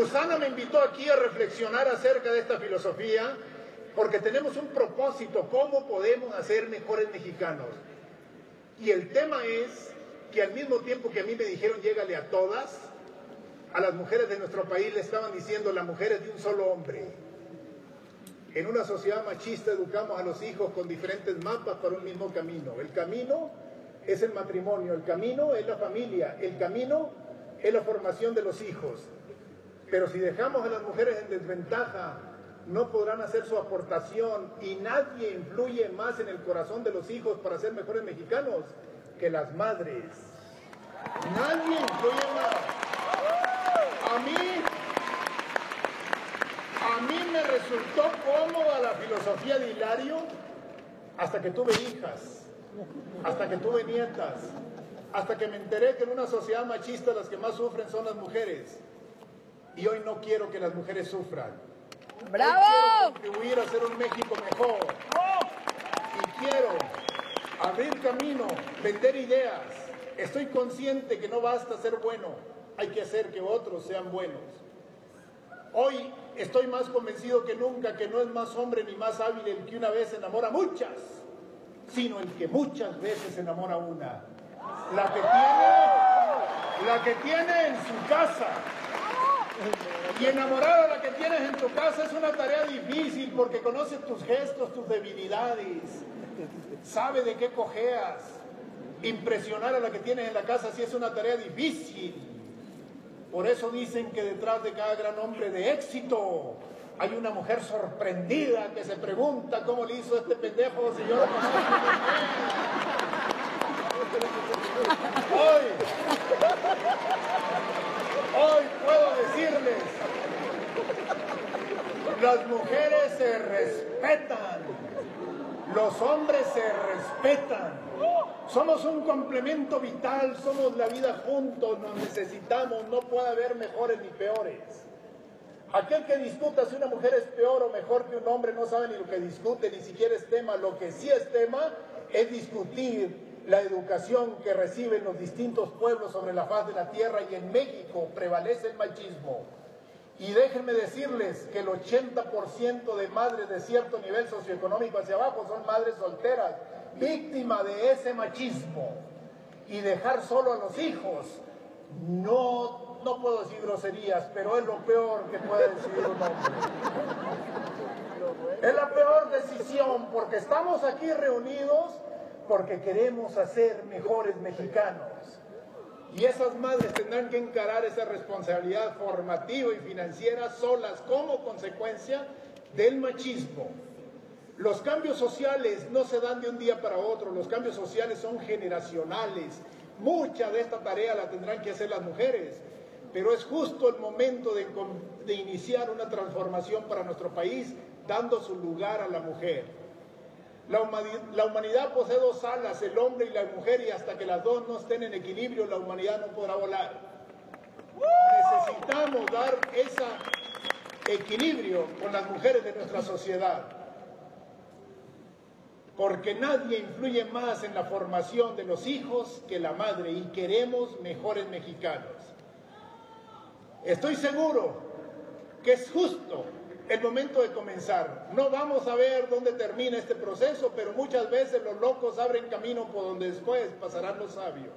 S1: Usana me invitó aquí a reflexionar acerca de esta filosofía porque tenemos un propósito, cómo podemos hacer mejores mexicanos. Y el tema es que al mismo tiempo que a mí me dijeron llégale a todas, a las mujeres de nuestro país le estaban diciendo las mujeres de un solo hombre. En una sociedad machista educamos a los hijos con diferentes mapas para un mismo camino. El camino es el matrimonio, el camino es la familia, el camino es la formación de los hijos. Pero si dejamos a las mujeres en desventaja, no podrán hacer su aportación y nadie influye más en el corazón de los hijos para ser mejores mexicanos que las madres. Nadie influye más. A mí a mí me resultó cómoda la filosofía de Hilario hasta que tuve hijas, hasta que tuve nietas, hasta que me enteré que en una sociedad machista las que más sufren son las mujeres. Y hoy no quiero que las mujeres sufran.
S2: ¡Bravo!
S1: Hoy quiero contribuir a hacer un México mejor. Y quiero abrir camino, vender ideas. Estoy consciente que no basta ser bueno, hay que hacer que otros sean buenos. Hoy estoy más convencido que nunca que no es más hombre ni más hábil el que una vez enamora muchas, sino el que muchas veces enamora una. La que tiene, la que tiene en su casa. Y enamorada la que tienes en tu casa es una tarea difícil porque conoce tus gestos, tus debilidades, sabe de qué cojeas. Impresionar a la que tienes en la casa sí es una tarea difícil. Por eso dicen que detrás de cada gran hombre de éxito hay una mujer sorprendida que se pregunta cómo le hizo este pendejo si yo lo Hoy, hoy puedo decirles, las mujeres se respetan, los hombres se respetan. Somos un complemento vital, somos la vida juntos, nos necesitamos, no puede haber mejores ni peores. Aquel que discuta si una mujer es peor o mejor que un hombre no sabe ni lo que discute, ni siquiera es tema. Lo que sí es tema es discutir la educación que reciben los distintos pueblos sobre la faz de la tierra y en México prevalece el machismo. Y déjenme decirles que el 80% de madres de cierto nivel socioeconómico hacia abajo son madres solteras, víctima de ese machismo y dejar solo a los hijos, no, no puedo decir groserías, pero es lo peor que puede decir un hombre. Es la peor decisión porque estamos aquí reunidos porque queremos hacer mejores mexicanos. Y esas madres tendrán que encarar esa responsabilidad formativa y financiera solas como consecuencia del machismo. Los cambios sociales no se dan de un día para otro, los cambios sociales son generacionales. Mucha de esta tarea la tendrán que hacer las mujeres, pero es justo el momento de, iniciar una transformación para nuestro país, dando su lugar a la mujer. La humanidad, posee dos alas, el hombre y la mujer, y hasta que las dos no estén en equilibrio, la humanidad no podrá volar. Necesitamos dar ese equilibrio con las mujeres de nuestra sociedad, porque nadie influye más en la formación de los hijos que la madre, y queremos mejores mexicanos. Estoy seguro que es justo el momento de comenzar. No vamos a ver dónde termina este proceso, pero muchas veces los locos abren camino por donde después pasarán los sabios.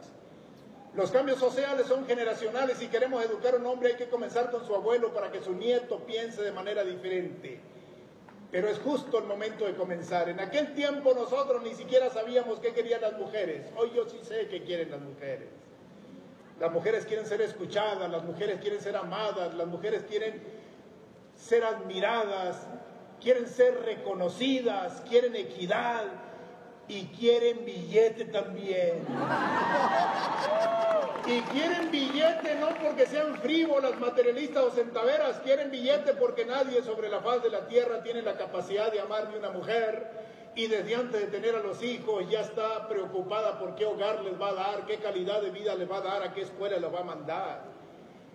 S1: Los cambios sociales son generacionales. Si queremos educar a un hombre hay que comenzar con su abuelo para que su nieto piense de manera diferente. Pero es justo el momento de comenzar. En aquel tiempo nosotros ni siquiera sabíamos qué querían las mujeres. Hoy yo sí sé qué quieren las mujeres. Las mujeres quieren ser escuchadas, las mujeres quieren ser amadas, las mujeres quieren ser admiradas, quieren ser reconocidas, quieren equidad y quieren billete también. Y quieren billete no porque sean frívolas, materialistas o centaveras, quieren billete porque nadie sobre la faz de la tierra tiene la capacidad de amar de una mujer y desde antes de tener a los hijos ya está preocupada por qué hogar les va a dar, qué calidad de vida les va a dar, a qué escuela les va a mandar.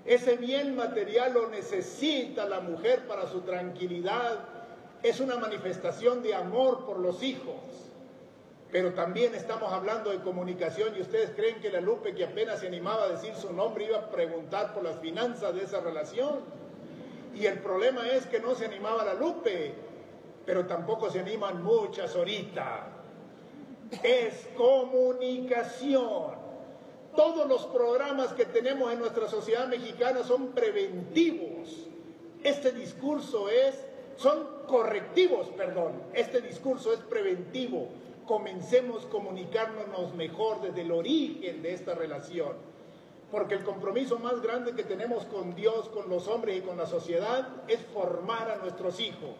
S1: Ese bien material lo necesita la mujer para su tranquilidad. Es una manifestación de amor por los hijos. Pero también estamos hablando de comunicación y ustedes creen que la Lupe que apenas se animaba a decir su nombre iba a preguntar por las finanzas de esa relación. Y el problema es que no se animaba la Lupe, pero tampoco se animan muchas ahorita. Es comunicación. Todos los programas que tenemos en nuestra sociedad mexicana son preventivos. Este discurso es, son correctivos, perdón. Este discurso es preventivo. Comencemos comunicándonos mejor desde el origen de esta relación. Porque el compromiso más grande que tenemos con Dios, con los hombres y con la sociedad es formar a nuestros hijos.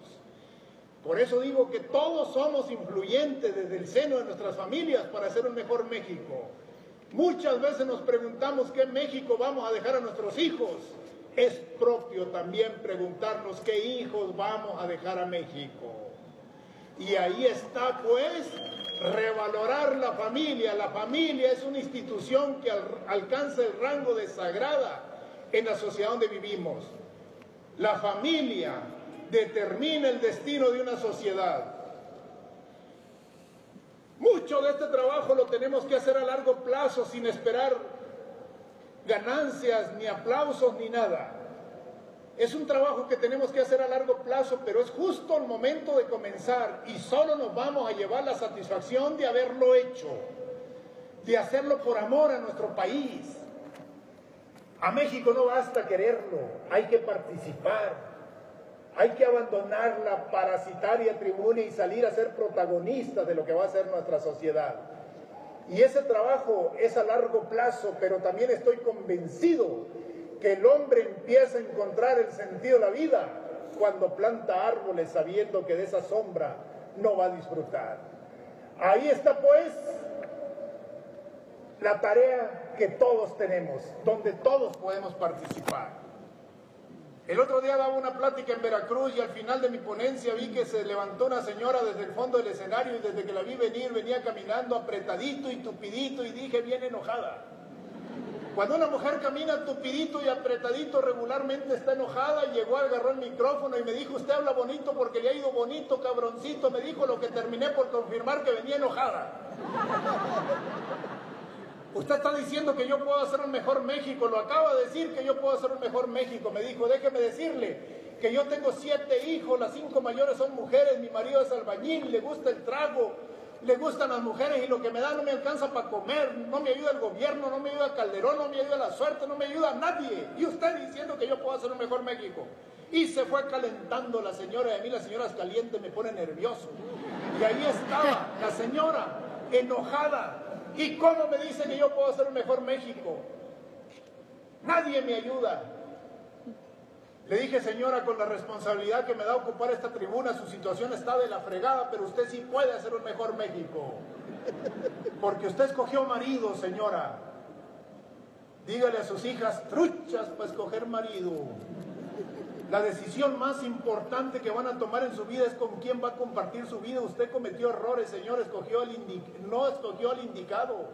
S1: Por eso digo que todos somos influyentes desde el seno de nuestras familias para hacer un mejor México. Muchas veces nos preguntamos qué México vamos a dejar a nuestros hijos. Es propio también preguntarnos qué hijos vamos a dejar a México. Y ahí está pues revalorar la familia. La familia es una institución que alcanza el rango de sagrada en la sociedad donde vivimos. La familia determina el destino de una sociedad. Mucho de este trabajo lo tenemos que hacer a largo plazo sin esperar ganancias, ni aplausos, ni nada. Es un trabajo que tenemos que hacer a largo plazo, pero es justo el momento de comenzar y solo nos vamos a llevar la satisfacción de haberlo hecho, de hacerlo por amor a nuestro país. A México no basta quererlo, hay que participar. Hay que abandonar la parasitaria tribuna y salir a ser protagonistas de lo que va a ser nuestra sociedad. Y ese trabajo es a largo plazo, pero también estoy convencido que el hombre empieza a encontrar el sentido de la vida cuando planta árboles sabiendo que de esa sombra no va a disfrutar. Ahí está pues la tarea que todos tenemos, donde todos podemos participar. El otro día daba una plática en Veracruz y al final de mi ponencia vi que se levantó una señora desde el fondo del escenario y desde que la vi venir venía caminando apretadito y tupidito y dije bien enojada. Cuando una mujer camina tupidito y apretadito regularmente está enojada llegó, agarró el micrófono y me dijo, usted habla bonito porque le ha ido bonito, cabroncito, me dijo lo que terminé por confirmar que venía enojada. Usted está diciendo que yo puedo hacer un mejor México, lo acaba de decir que yo puedo hacer un mejor México. Me dijo, déjeme decirle que yo tengo siete hijos, las cinco mayores son mujeres, mi marido es albañil, le gusta el trago, le gustan las mujeres y lo que me da no me alcanza para comer, no me ayuda el gobierno, no me ayuda Calderón, no me ayuda la suerte, no me ayuda nadie. Y usted diciendo que yo puedo hacer un mejor México. Y se fue calentando la señora, y a mí las señoras calientes me pone nervioso. Y ahí estaba la señora, enojada, ¿Y cómo me dice que yo puedo hacer un mejor México? Nadie me ayuda. Le dije, señora, con la responsabilidad que me da ocupar esta tribuna, su situación está de la fregada, pero usted sí puede hacer un mejor México. Porque usted escogió marido, señora. Dígale a sus hijas, truchas para escoger marido. La decisión más importante que van a tomar en su vida es con quién va a compartir su vida. Usted cometió errores, señor, escogió el no escogió al indicado.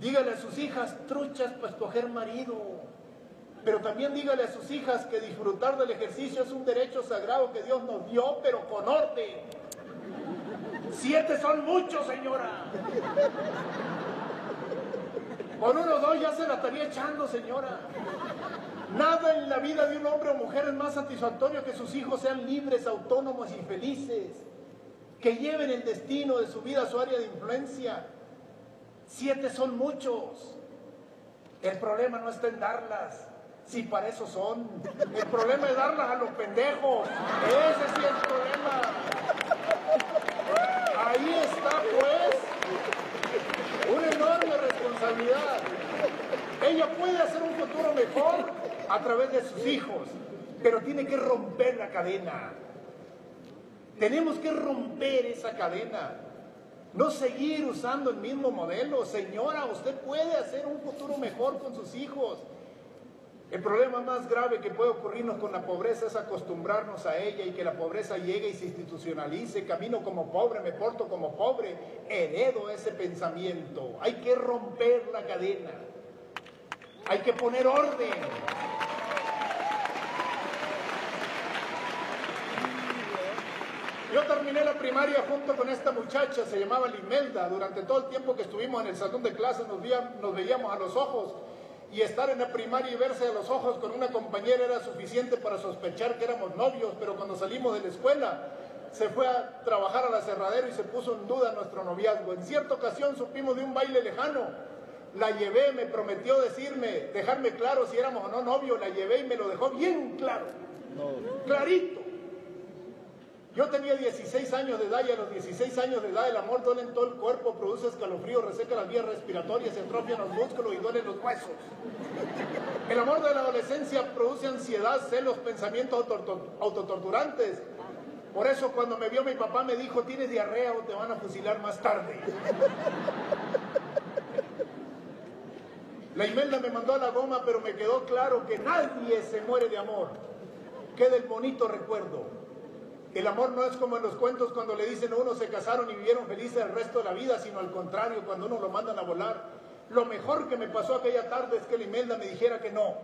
S1: Dígale a sus hijas, truchas para escoger marido. Pero también dígale a sus hijas que disfrutar del ejercicio es un derecho sagrado que Dios nos dio, pero con orden. Siete son muchos, señora. Con uno dos ya se la estaría echando, señora. Nada en la vida de un hombre o mujer es más satisfactorio que sus hijos sean libres, autónomos y felices, que lleven el destino de su vida a su área de influencia. Siete son muchos. El problema no está en darlas, si para eso son. El problema es darlas a los pendejos. Ese sí es el problema. Ahí está, pues, una enorme responsabilidad. Ella puede hacer un futuro mejor a través de sus hijos, pero tiene que romper la cadena. Tenemos que romper esa cadena. No seguir usando el mismo modelo. Señora, usted puede hacer un futuro mejor con sus hijos. El problema más grave que puede ocurrirnos con la pobreza es acostumbrarnos a ella y que la pobreza llegue y se institucionalice. Camino como pobre, me porto como pobre, heredo ese pensamiento. Hay que romper la cadena. Hay que poner orden. Yo terminé la primaria junto con esta muchacha, se llamaba Limelda. Durante todo el tiempo que estuvimos en el salón de clases nos, nos veíamos a los ojos y estar en la primaria y verse a los ojos con una compañera era suficiente para sospechar que éramos novios, pero cuando salimos de la escuela se fue a trabajar a la cerradera y se puso en duda nuestro noviazgo. En cierta ocasión supimos de un baile lejano, la llevé, me prometió decirme, dejarme claro si éramos o no novios, la llevé y me lo dejó bien claro, clarito. Yo tenía 16 años de edad y a los 16 años de edad el amor duele en todo el cuerpo, produce escalofrío, reseca las vías respiratorias, se atrofian los músculos y duelen los huesos. El amor de la adolescencia produce ansiedad, celos, pensamientos autotorturantes. Por eso cuando me vio mi papá me dijo, tienes diarrea o te van a fusilar más tarde. La Imelda me mandó a la goma, pero me quedó claro que nadie se muere de amor. Queda el bonito recuerdo. El amor no es como en los cuentos cuando le dicen a uno se casaron y vivieron felices el resto de la vida, sino al contrario, cuando uno lo mandan a volar. Lo mejor que me pasó aquella tarde es que la Imelda me dijera que no.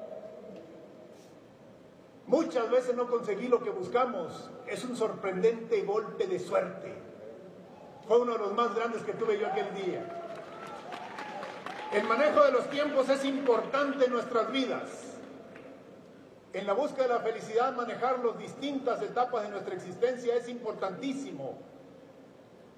S1: Muchas veces no conseguí lo que buscamos. Es un sorprendente golpe de suerte. Fue uno de los más grandes que tuve yo aquel día. El manejo de los tiempos es importante en nuestras vidas. En la búsqueda de la felicidad, manejar las distintas etapas de nuestra existencia es importantísimo.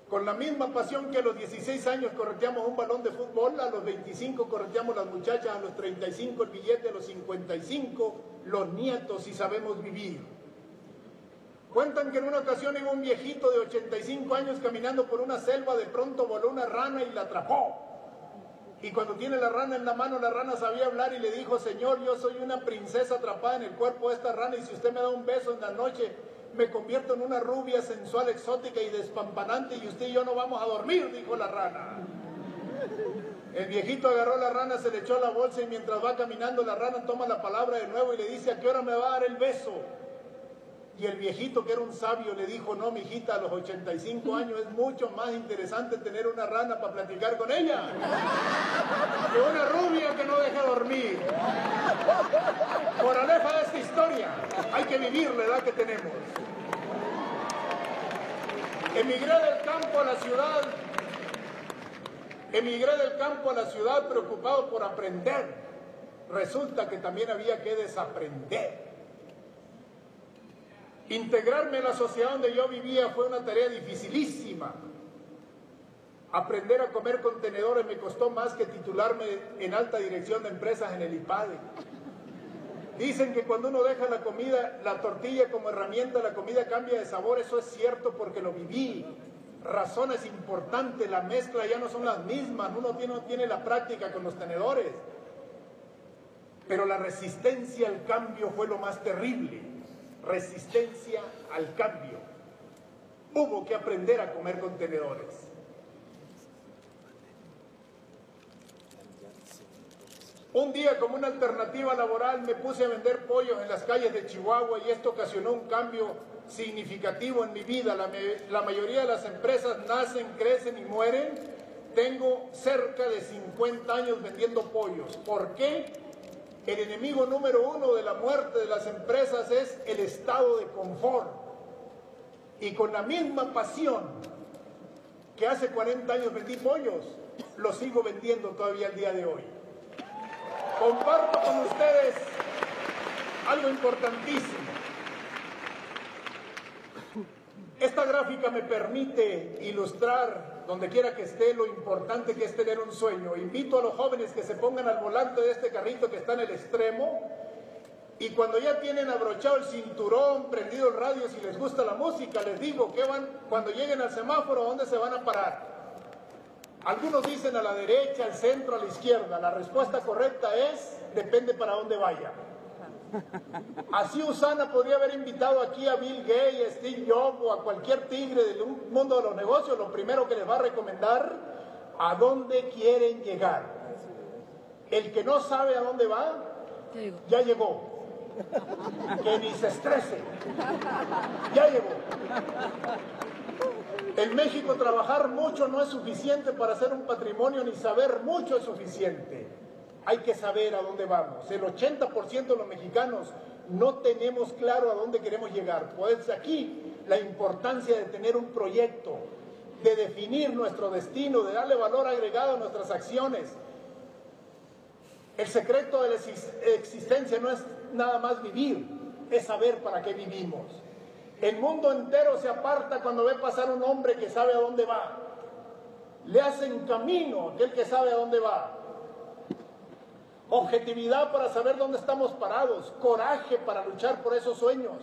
S1: Con la misma pasión que a los 16 años correteamos un balón de fútbol, a los 25 correteamos las muchachas, a los 35 el billete, a los 55 los nietos y sabemos vivir. Cuentan que en una ocasión iba un viejito de 85 años caminando por una selva, de pronto voló una rana y la atrapó. Y cuando tiene la rana en la mano, la rana sabía hablar y le dijo, Señor, yo soy una princesa atrapada en el cuerpo de esta rana y si usted me da un beso en la noche, me convierto en una rubia sensual, exótica y despampanante y usted y yo no vamos a dormir, dijo la rana. El viejito agarró la rana, se le echó a la bolsa y mientras va caminando la rana toma la palabra de nuevo y le dice, ¿a qué hora me va a dar el beso? Y el viejito, que era un sabio, le dijo, no, mi hijita, a los 85 años es mucho más interesante tener una rana para platicar con ella que una rubia que no deja dormir. Moraleja de esta historia, hay que vivir la edad que tenemos. Emigré del campo a la ciudad, emigré del campo a la ciudad preocupado por aprender. Resulta que también había que desaprender. Integrarme en la sociedad donde yo vivía fue una tarea dificilísima. Aprender a comer contenedores me costó más que titularme en alta dirección de empresas en el IPADE. Dicen que cuando uno deja la comida, la tortilla como herramienta, la comida cambia de sabor. Eso es cierto porque lo viví. Razones importantes, la mezcla ya no son las mismas. Uno tiene, tiene la práctica con los tenedores. Pero la resistencia al cambio fue lo más terrible. Resistencia al cambio. Hubo que aprender a comer contenedores. Un día como una alternativa laboral me puse a vender pollos en las calles de Chihuahua y esto ocasionó un cambio significativo en mi vida. La, la, mayoría de las empresas nacen, crecen y mueren. Tengo cerca de 50 años vendiendo pollos. ¿Por qué? El enemigo número uno de la muerte de las empresas es el estado de confort. Y con la misma pasión que hace 40 años vendí pollos, lo sigo vendiendo todavía el día de hoy. Comparto con ustedes algo importantísimo. Esta gráfica me permite ilustrar, donde quiera que esté, lo importante que es tener un sueño. Invito a los jóvenes que se pongan al volante de este carrito que está en el extremo y cuando ya tienen abrochado el cinturón, prendido el radio, si les gusta la música, les digo que van, cuando lleguen al semáforo, ¿a dónde se van a parar? Algunos dicen a la derecha, al centro, a la izquierda. La respuesta correcta es, depende para dónde vaya. Así Usana podría haber invitado aquí a Bill Gates, a Steve Jobs o a cualquier tigre del mundo de los negocios, lo primero que les va a recomendar, a dónde quieren llegar. El que no sabe a dónde va, ya llegó. Que ni se estrese. Ya llegó. En México trabajar mucho no es suficiente para hacer un patrimonio, ni saber mucho es suficiente hay que saber a dónde vamos. El 80% de los mexicanos no tenemos claro a dónde queremos llegar. Pues aquí la importancia de tener un proyecto, de definir nuestro destino, de darle valor agregado a nuestras acciones. El secreto de la existencia no es nada más vivir, es saber para qué vivimos. El mundo entero se aparta cuando ve pasar un hombre que sabe a dónde va. Le hacen camino aquel que sabe a dónde va objetividad para saber dónde estamos parados, coraje para luchar por esos sueños.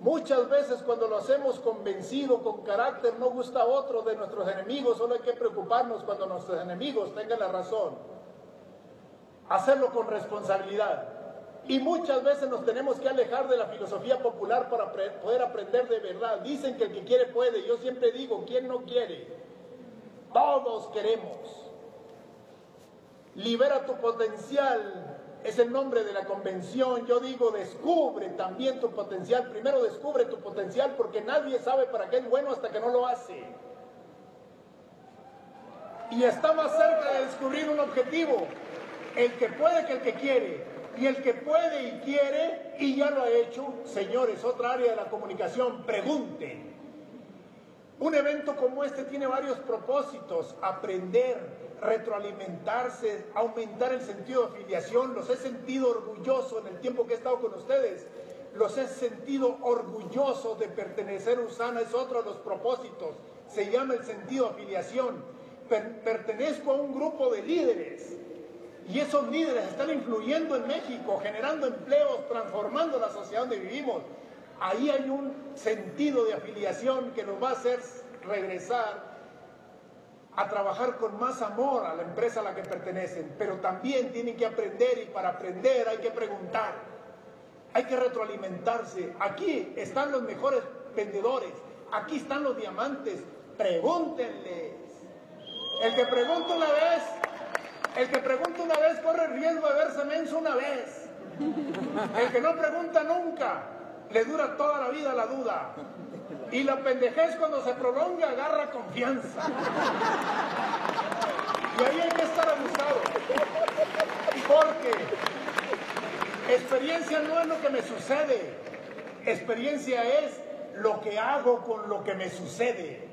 S1: Muchas veces cuando lo hacemos convencido, con carácter, no gusta a otro de nuestros enemigos, solo hay que preocuparnos cuando nuestros enemigos tengan la razón. Hacerlo con responsabilidad. Y muchas veces nos tenemos que alejar de la filosofía popular para poder aprender de verdad. Dicen que el que quiere puede. Yo siempre digo, ¿quién no quiere? Todos queremos. Libera tu potencial. Es el nombre de la convención. Yo digo, descubre también tu potencial. Primero descubre tu potencial porque nadie sabe para qué es bueno hasta que no lo hace. Y está más cerca de descubrir un objetivo. El que puede que el que quiere. Y el que puede y quiere y ya lo ha hecho, señores, otra área de la comunicación, pregunten. Un evento como este tiene varios propósitos. Aprender, retroalimentarse, aumentar el sentido de afiliación. Los he sentido orgulloso en el tiempo que he estado con ustedes. Los he sentido orgullosos de pertenecer a USANA. Es otro de los propósitos. Se llama el sentido de afiliación. pertenezco a un grupo de líderes. Y esos líderes están influyendo en México, generando empleos, transformando la sociedad donde vivimos. Ahí hay un sentido de afiliación que nos va a hacer regresar a trabajar con más amor a la empresa a la que pertenecen, pero también tienen que aprender y para aprender hay que preguntar, hay que retroalimentarse. Aquí están los mejores vendedores, aquí están los diamantes, pregúntenles. El que pregunta una vez, el que pregunta una vez corre el riesgo de verse menso una vez. El que no pregunta nunca, le dura toda la vida la duda. Y la pendejez cuando se prolonga agarra confianza. Y ahí hay que estar abusado. Porque experiencia no es lo que me sucede. Experiencia es lo que hago con lo que me sucede.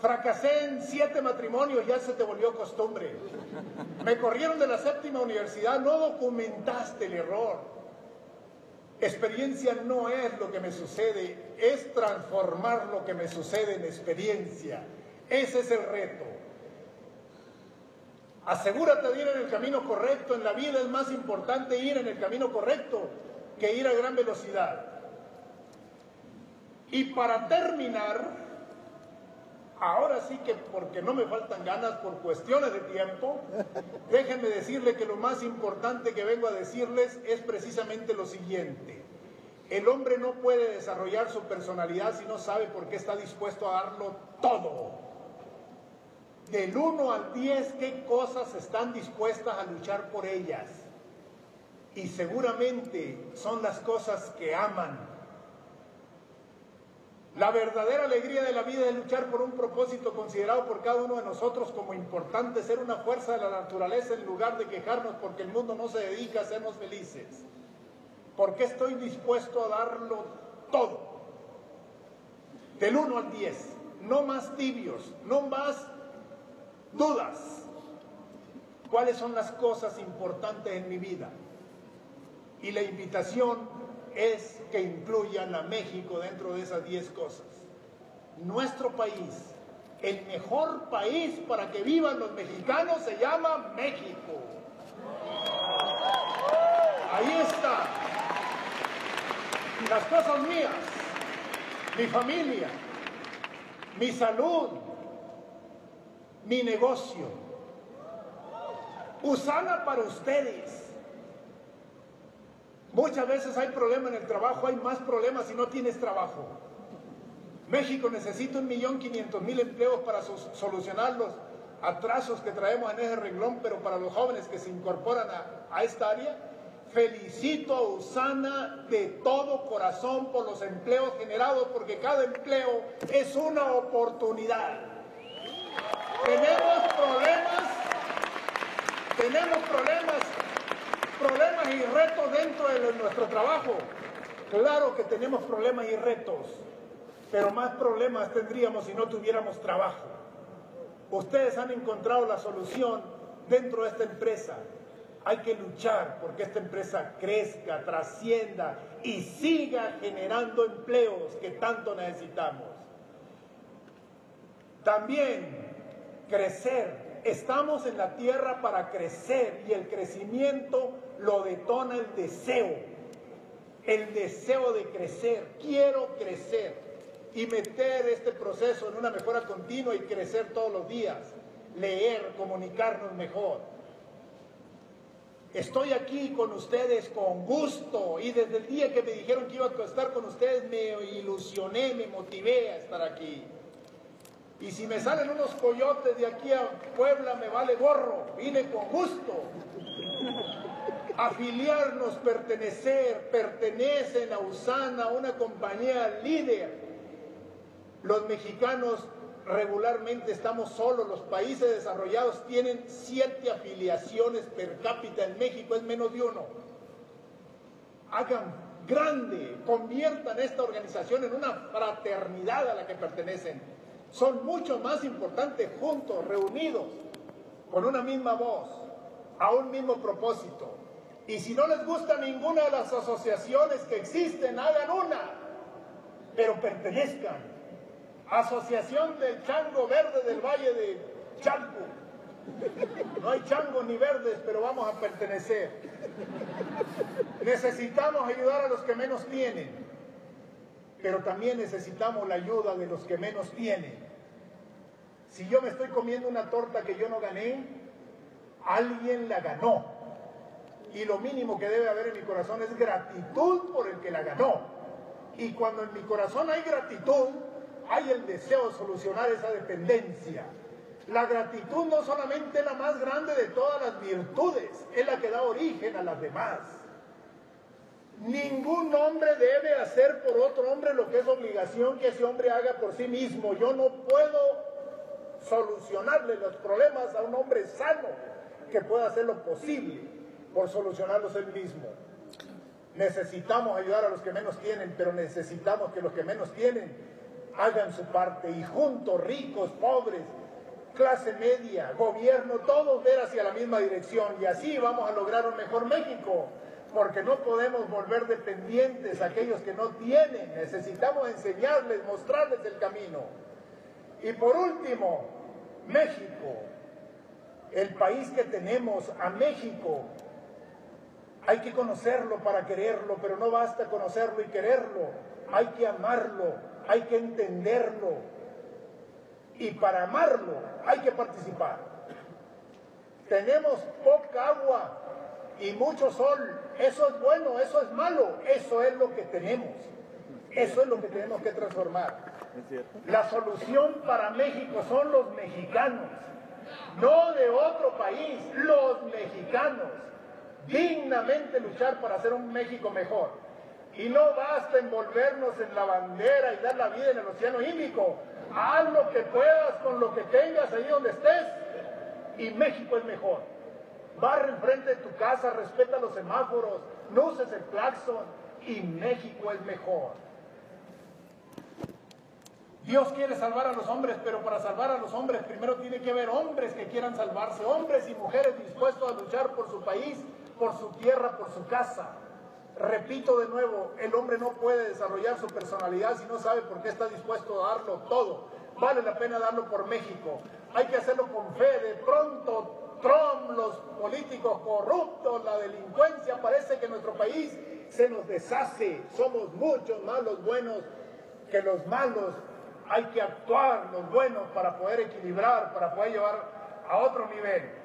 S1: Fracasé en siete matrimonios, ya se te volvió costumbre. Me corrieron de la séptima universidad, no documentaste el error. Experiencia no es lo que me sucede, es transformar lo que me sucede en experiencia. Ese es el reto. Asegúrate de ir en el camino correcto. En la vida es más importante ir en el camino correcto que ir a gran velocidad. Y para terminar, Ahora sí que porque no me faltan ganas por cuestiones de tiempo, déjenme decirle que lo más importante que vengo a decirles es precisamente lo siguiente. El hombre no puede desarrollar su personalidad si no sabe por qué está dispuesto a darlo todo. Del 1 al 10, ¿qué cosas están dispuestas a luchar por ellas? Y seguramente son las cosas que aman, la verdadera alegría de la vida es luchar por un propósito considerado por cada uno de nosotros como importante, ser una fuerza de la naturaleza en lugar de quejarnos porque el mundo no se dedica a hacernos felices. Porque estoy dispuesto a darlo todo. Del 1 al 10. No más tibios, no más dudas. ¿Cuáles son las cosas importantes en mi vida? Y la invitación es que incluyan a México dentro de esas 10 cosas. Nuestro país, el mejor país para que vivan los mexicanos se llama México. Ahí está. Las cosas mías, mi familia, mi salud, mi negocio. Usana para ustedes Muchas veces hay problemas en el trabajo, hay más problemas si no tienes trabajo. México necesita un millón quinientos mil empleos para solucionar los atrasos que traemos en ese renglón, pero para los jóvenes que se incorporan a, a esta área, felicito a Usana de todo corazón por los empleos generados, porque cada empleo es una oportunidad. Tenemos problemas, tenemos problemas problemas y retos dentro de nuestro trabajo. Claro que tenemos problemas y retos, pero más problemas tendríamos si no tuviéramos trabajo. Ustedes han encontrado la solución dentro de esta empresa. Hay que luchar porque esta empresa crezca, trascienda y siga generando empleos que tanto necesitamos. También crecer Estamos en la tierra para crecer y el crecimiento lo detona el deseo. El deseo de crecer. Quiero crecer y meter este proceso en una mejora continua y crecer todos los días. Leer, comunicarnos mejor. Estoy aquí con ustedes con gusto y desde el día que me dijeron que iba a estar con ustedes me ilusioné, me motivé a estar aquí. Y si me salen unos coyotes de aquí a Puebla, me vale gorro. Vine con gusto. Afiliarnos, pertenecer, pertenecen a Usana, una compañía líder. Los mexicanos regularmente estamos solos, los países desarrollados tienen siete afiliaciones per cápita, en México es menos de uno. Hagan grande, conviertan esta organización en una fraternidad a la que pertenecen son mucho más importantes juntos, reunidos, con una misma voz, a un mismo propósito. Y si no les gusta ninguna de las asociaciones que existen, hagan una, pero pertenezcan. Asociación del Chango Verde del Valle de Chalco. No hay changos ni verdes, pero vamos a pertenecer. Necesitamos ayudar a los que menos tienen pero también necesitamos la ayuda de los que menos tienen. Si yo me estoy comiendo una torta que yo no gané, alguien la ganó. Y lo mínimo que debe haber en mi corazón es gratitud por el que la ganó. Y cuando en mi corazón hay gratitud, hay el deseo de solucionar esa dependencia. La gratitud no solamente es la más grande de todas las virtudes, es la que da origen a las demás. Ningún hombre debe hacer por otro hombre lo que es obligación que ese hombre haga por sí mismo. Yo no puedo solucionarle los problemas a un hombre sano que pueda hacer lo posible por solucionarlos él mismo. Necesitamos ayudar a los que menos tienen, pero necesitamos que los que menos tienen hagan su parte y juntos, ricos, pobres, clase media, gobierno, todos ver hacia la misma dirección y así vamos a lograr un mejor México porque no podemos volver dependientes a aquellos que no tienen. Necesitamos enseñarles, mostrarles el camino. Y por último, México, el país que tenemos, a México. Hay que conocerlo para quererlo, pero no basta conocerlo y quererlo. Hay que amarlo, hay que entenderlo. Y para amarlo hay que participar. Tenemos poca agua y mucho sol. Eso es bueno, eso es malo. Eso es lo que tenemos. Eso es lo que tenemos que transformar. La solución para México son los mexicanos, no de otro país, los mexicanos. Dignamente luchar para hacer un México mejor. Y no basta envolvernos en la bandera y dar la vida en el océano Índico. Haz lo que puedas con lo que tengas ahí donde estés y México es mejor. Barre enfrente de tu casa, respeta los semáforos, no uses el claxon y México es mejor. Dios quiere salvar a los hombres, pero para salvar a los hombres primero tiene que haber hombres que quieran salvarse, hombres y mujeres dispuestos a luchar por su país, por su tierra, por su casa. Repito de nuevo, el hombre no puede desarrollar su personalidad si no sabe por qué está dispuesto a darlo todo. Vale la pena darlo por México. Hay que hacerlo con fe. De pronto, Trump, los políticos corruptos, la delincuencia, parece que nuestro país se nos deshace. Somos muchos más los buenos que los malos. Hay que actuar los buenos para poder equilibrar, para poder llevar a otro nivel.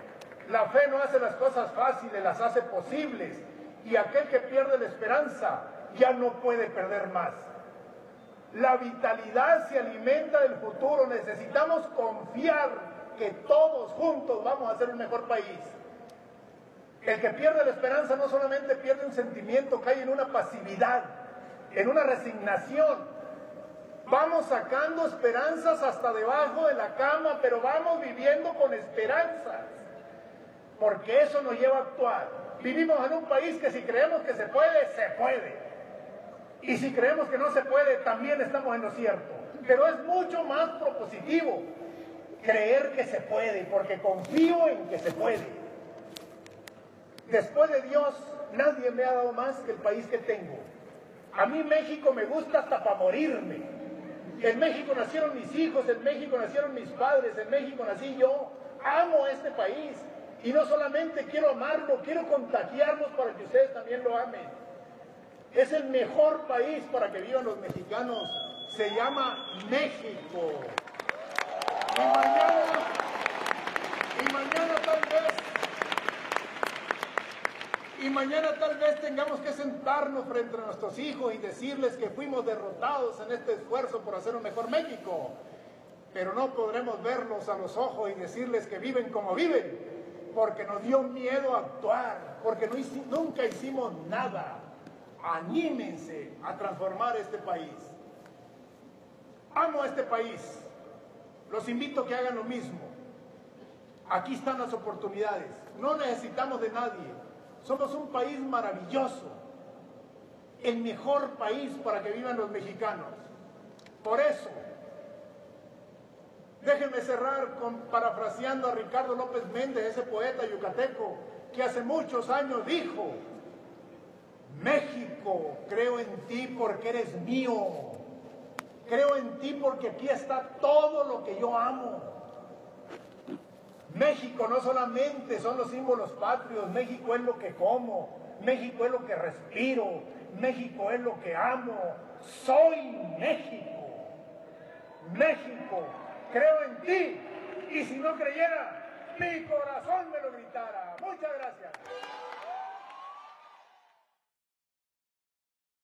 S1: La fe no hace las cosas fáciles, las hace posibles y aquel que pierde la esperanza ya no puede perder más. La vitalidad se alimenta del futuro. Necesitamos confiar que todos juntos vamos a hacer un mejor país. El que pierde la esperanza no solamente pierde un sentimiento, cae en una pasividad, en una resignación. Vamos sacando esperanzas hasta debajo de la cama, pero vamos viviendo con esperanzas, porque eso nos lleva a actuar. Vivimos en un país que si creemos que se puede, se puede. Y si creemos que no se puede, también estamos en lo cierto. Pero es mucho más propositivo creer que se puede, porque confío en que se puede. Después de Dios, nadie me ha dado más que el país que tengo. A mí México me gusta hasta para morirme. En México nacieron mis hijos, en México nacieron mis padres, en México nací yo. Amo este país. Y no solamente quiero amarlo, quiero contagiarlos para que ustedes también lo amen. Es el mejor país para que vivan los mexicanos. Se llama México. Y mañana, y mañana tal vez, y mañana tal vez tengamos que sentarnos frente a nuestros hijos y decirles que fuimos derrotados en este esfuerzo por hacer un mejor México. Pero no podremos verlos a los ojos y decirles que viven como viven porque nos dio miedo actuar, porque nunca hicimos nada. Anímense a transformar este país. Amo este país. Los invito a que hagan lo mismo. Aquí están las oportunidades. No necesitamos de nadie. Somos un país maravilloso. El mejor país para que vivan los mexicanos. Por eso, Déjenme cerrar con, parafraseando a Ricardo López Méndez, ese poeta yucateco, que hace muchos años dijo, México, creo en ti porque eres mío. Creo en ti porque aquí está todo lo que yo amo. México no solamente son los símbolos patrios, México es lo que como, México es lo que respiro, México es lo que amo. Soy México. México creo en ti. Y si no creyera, mi corazón me lo gritara. Muchas gracias.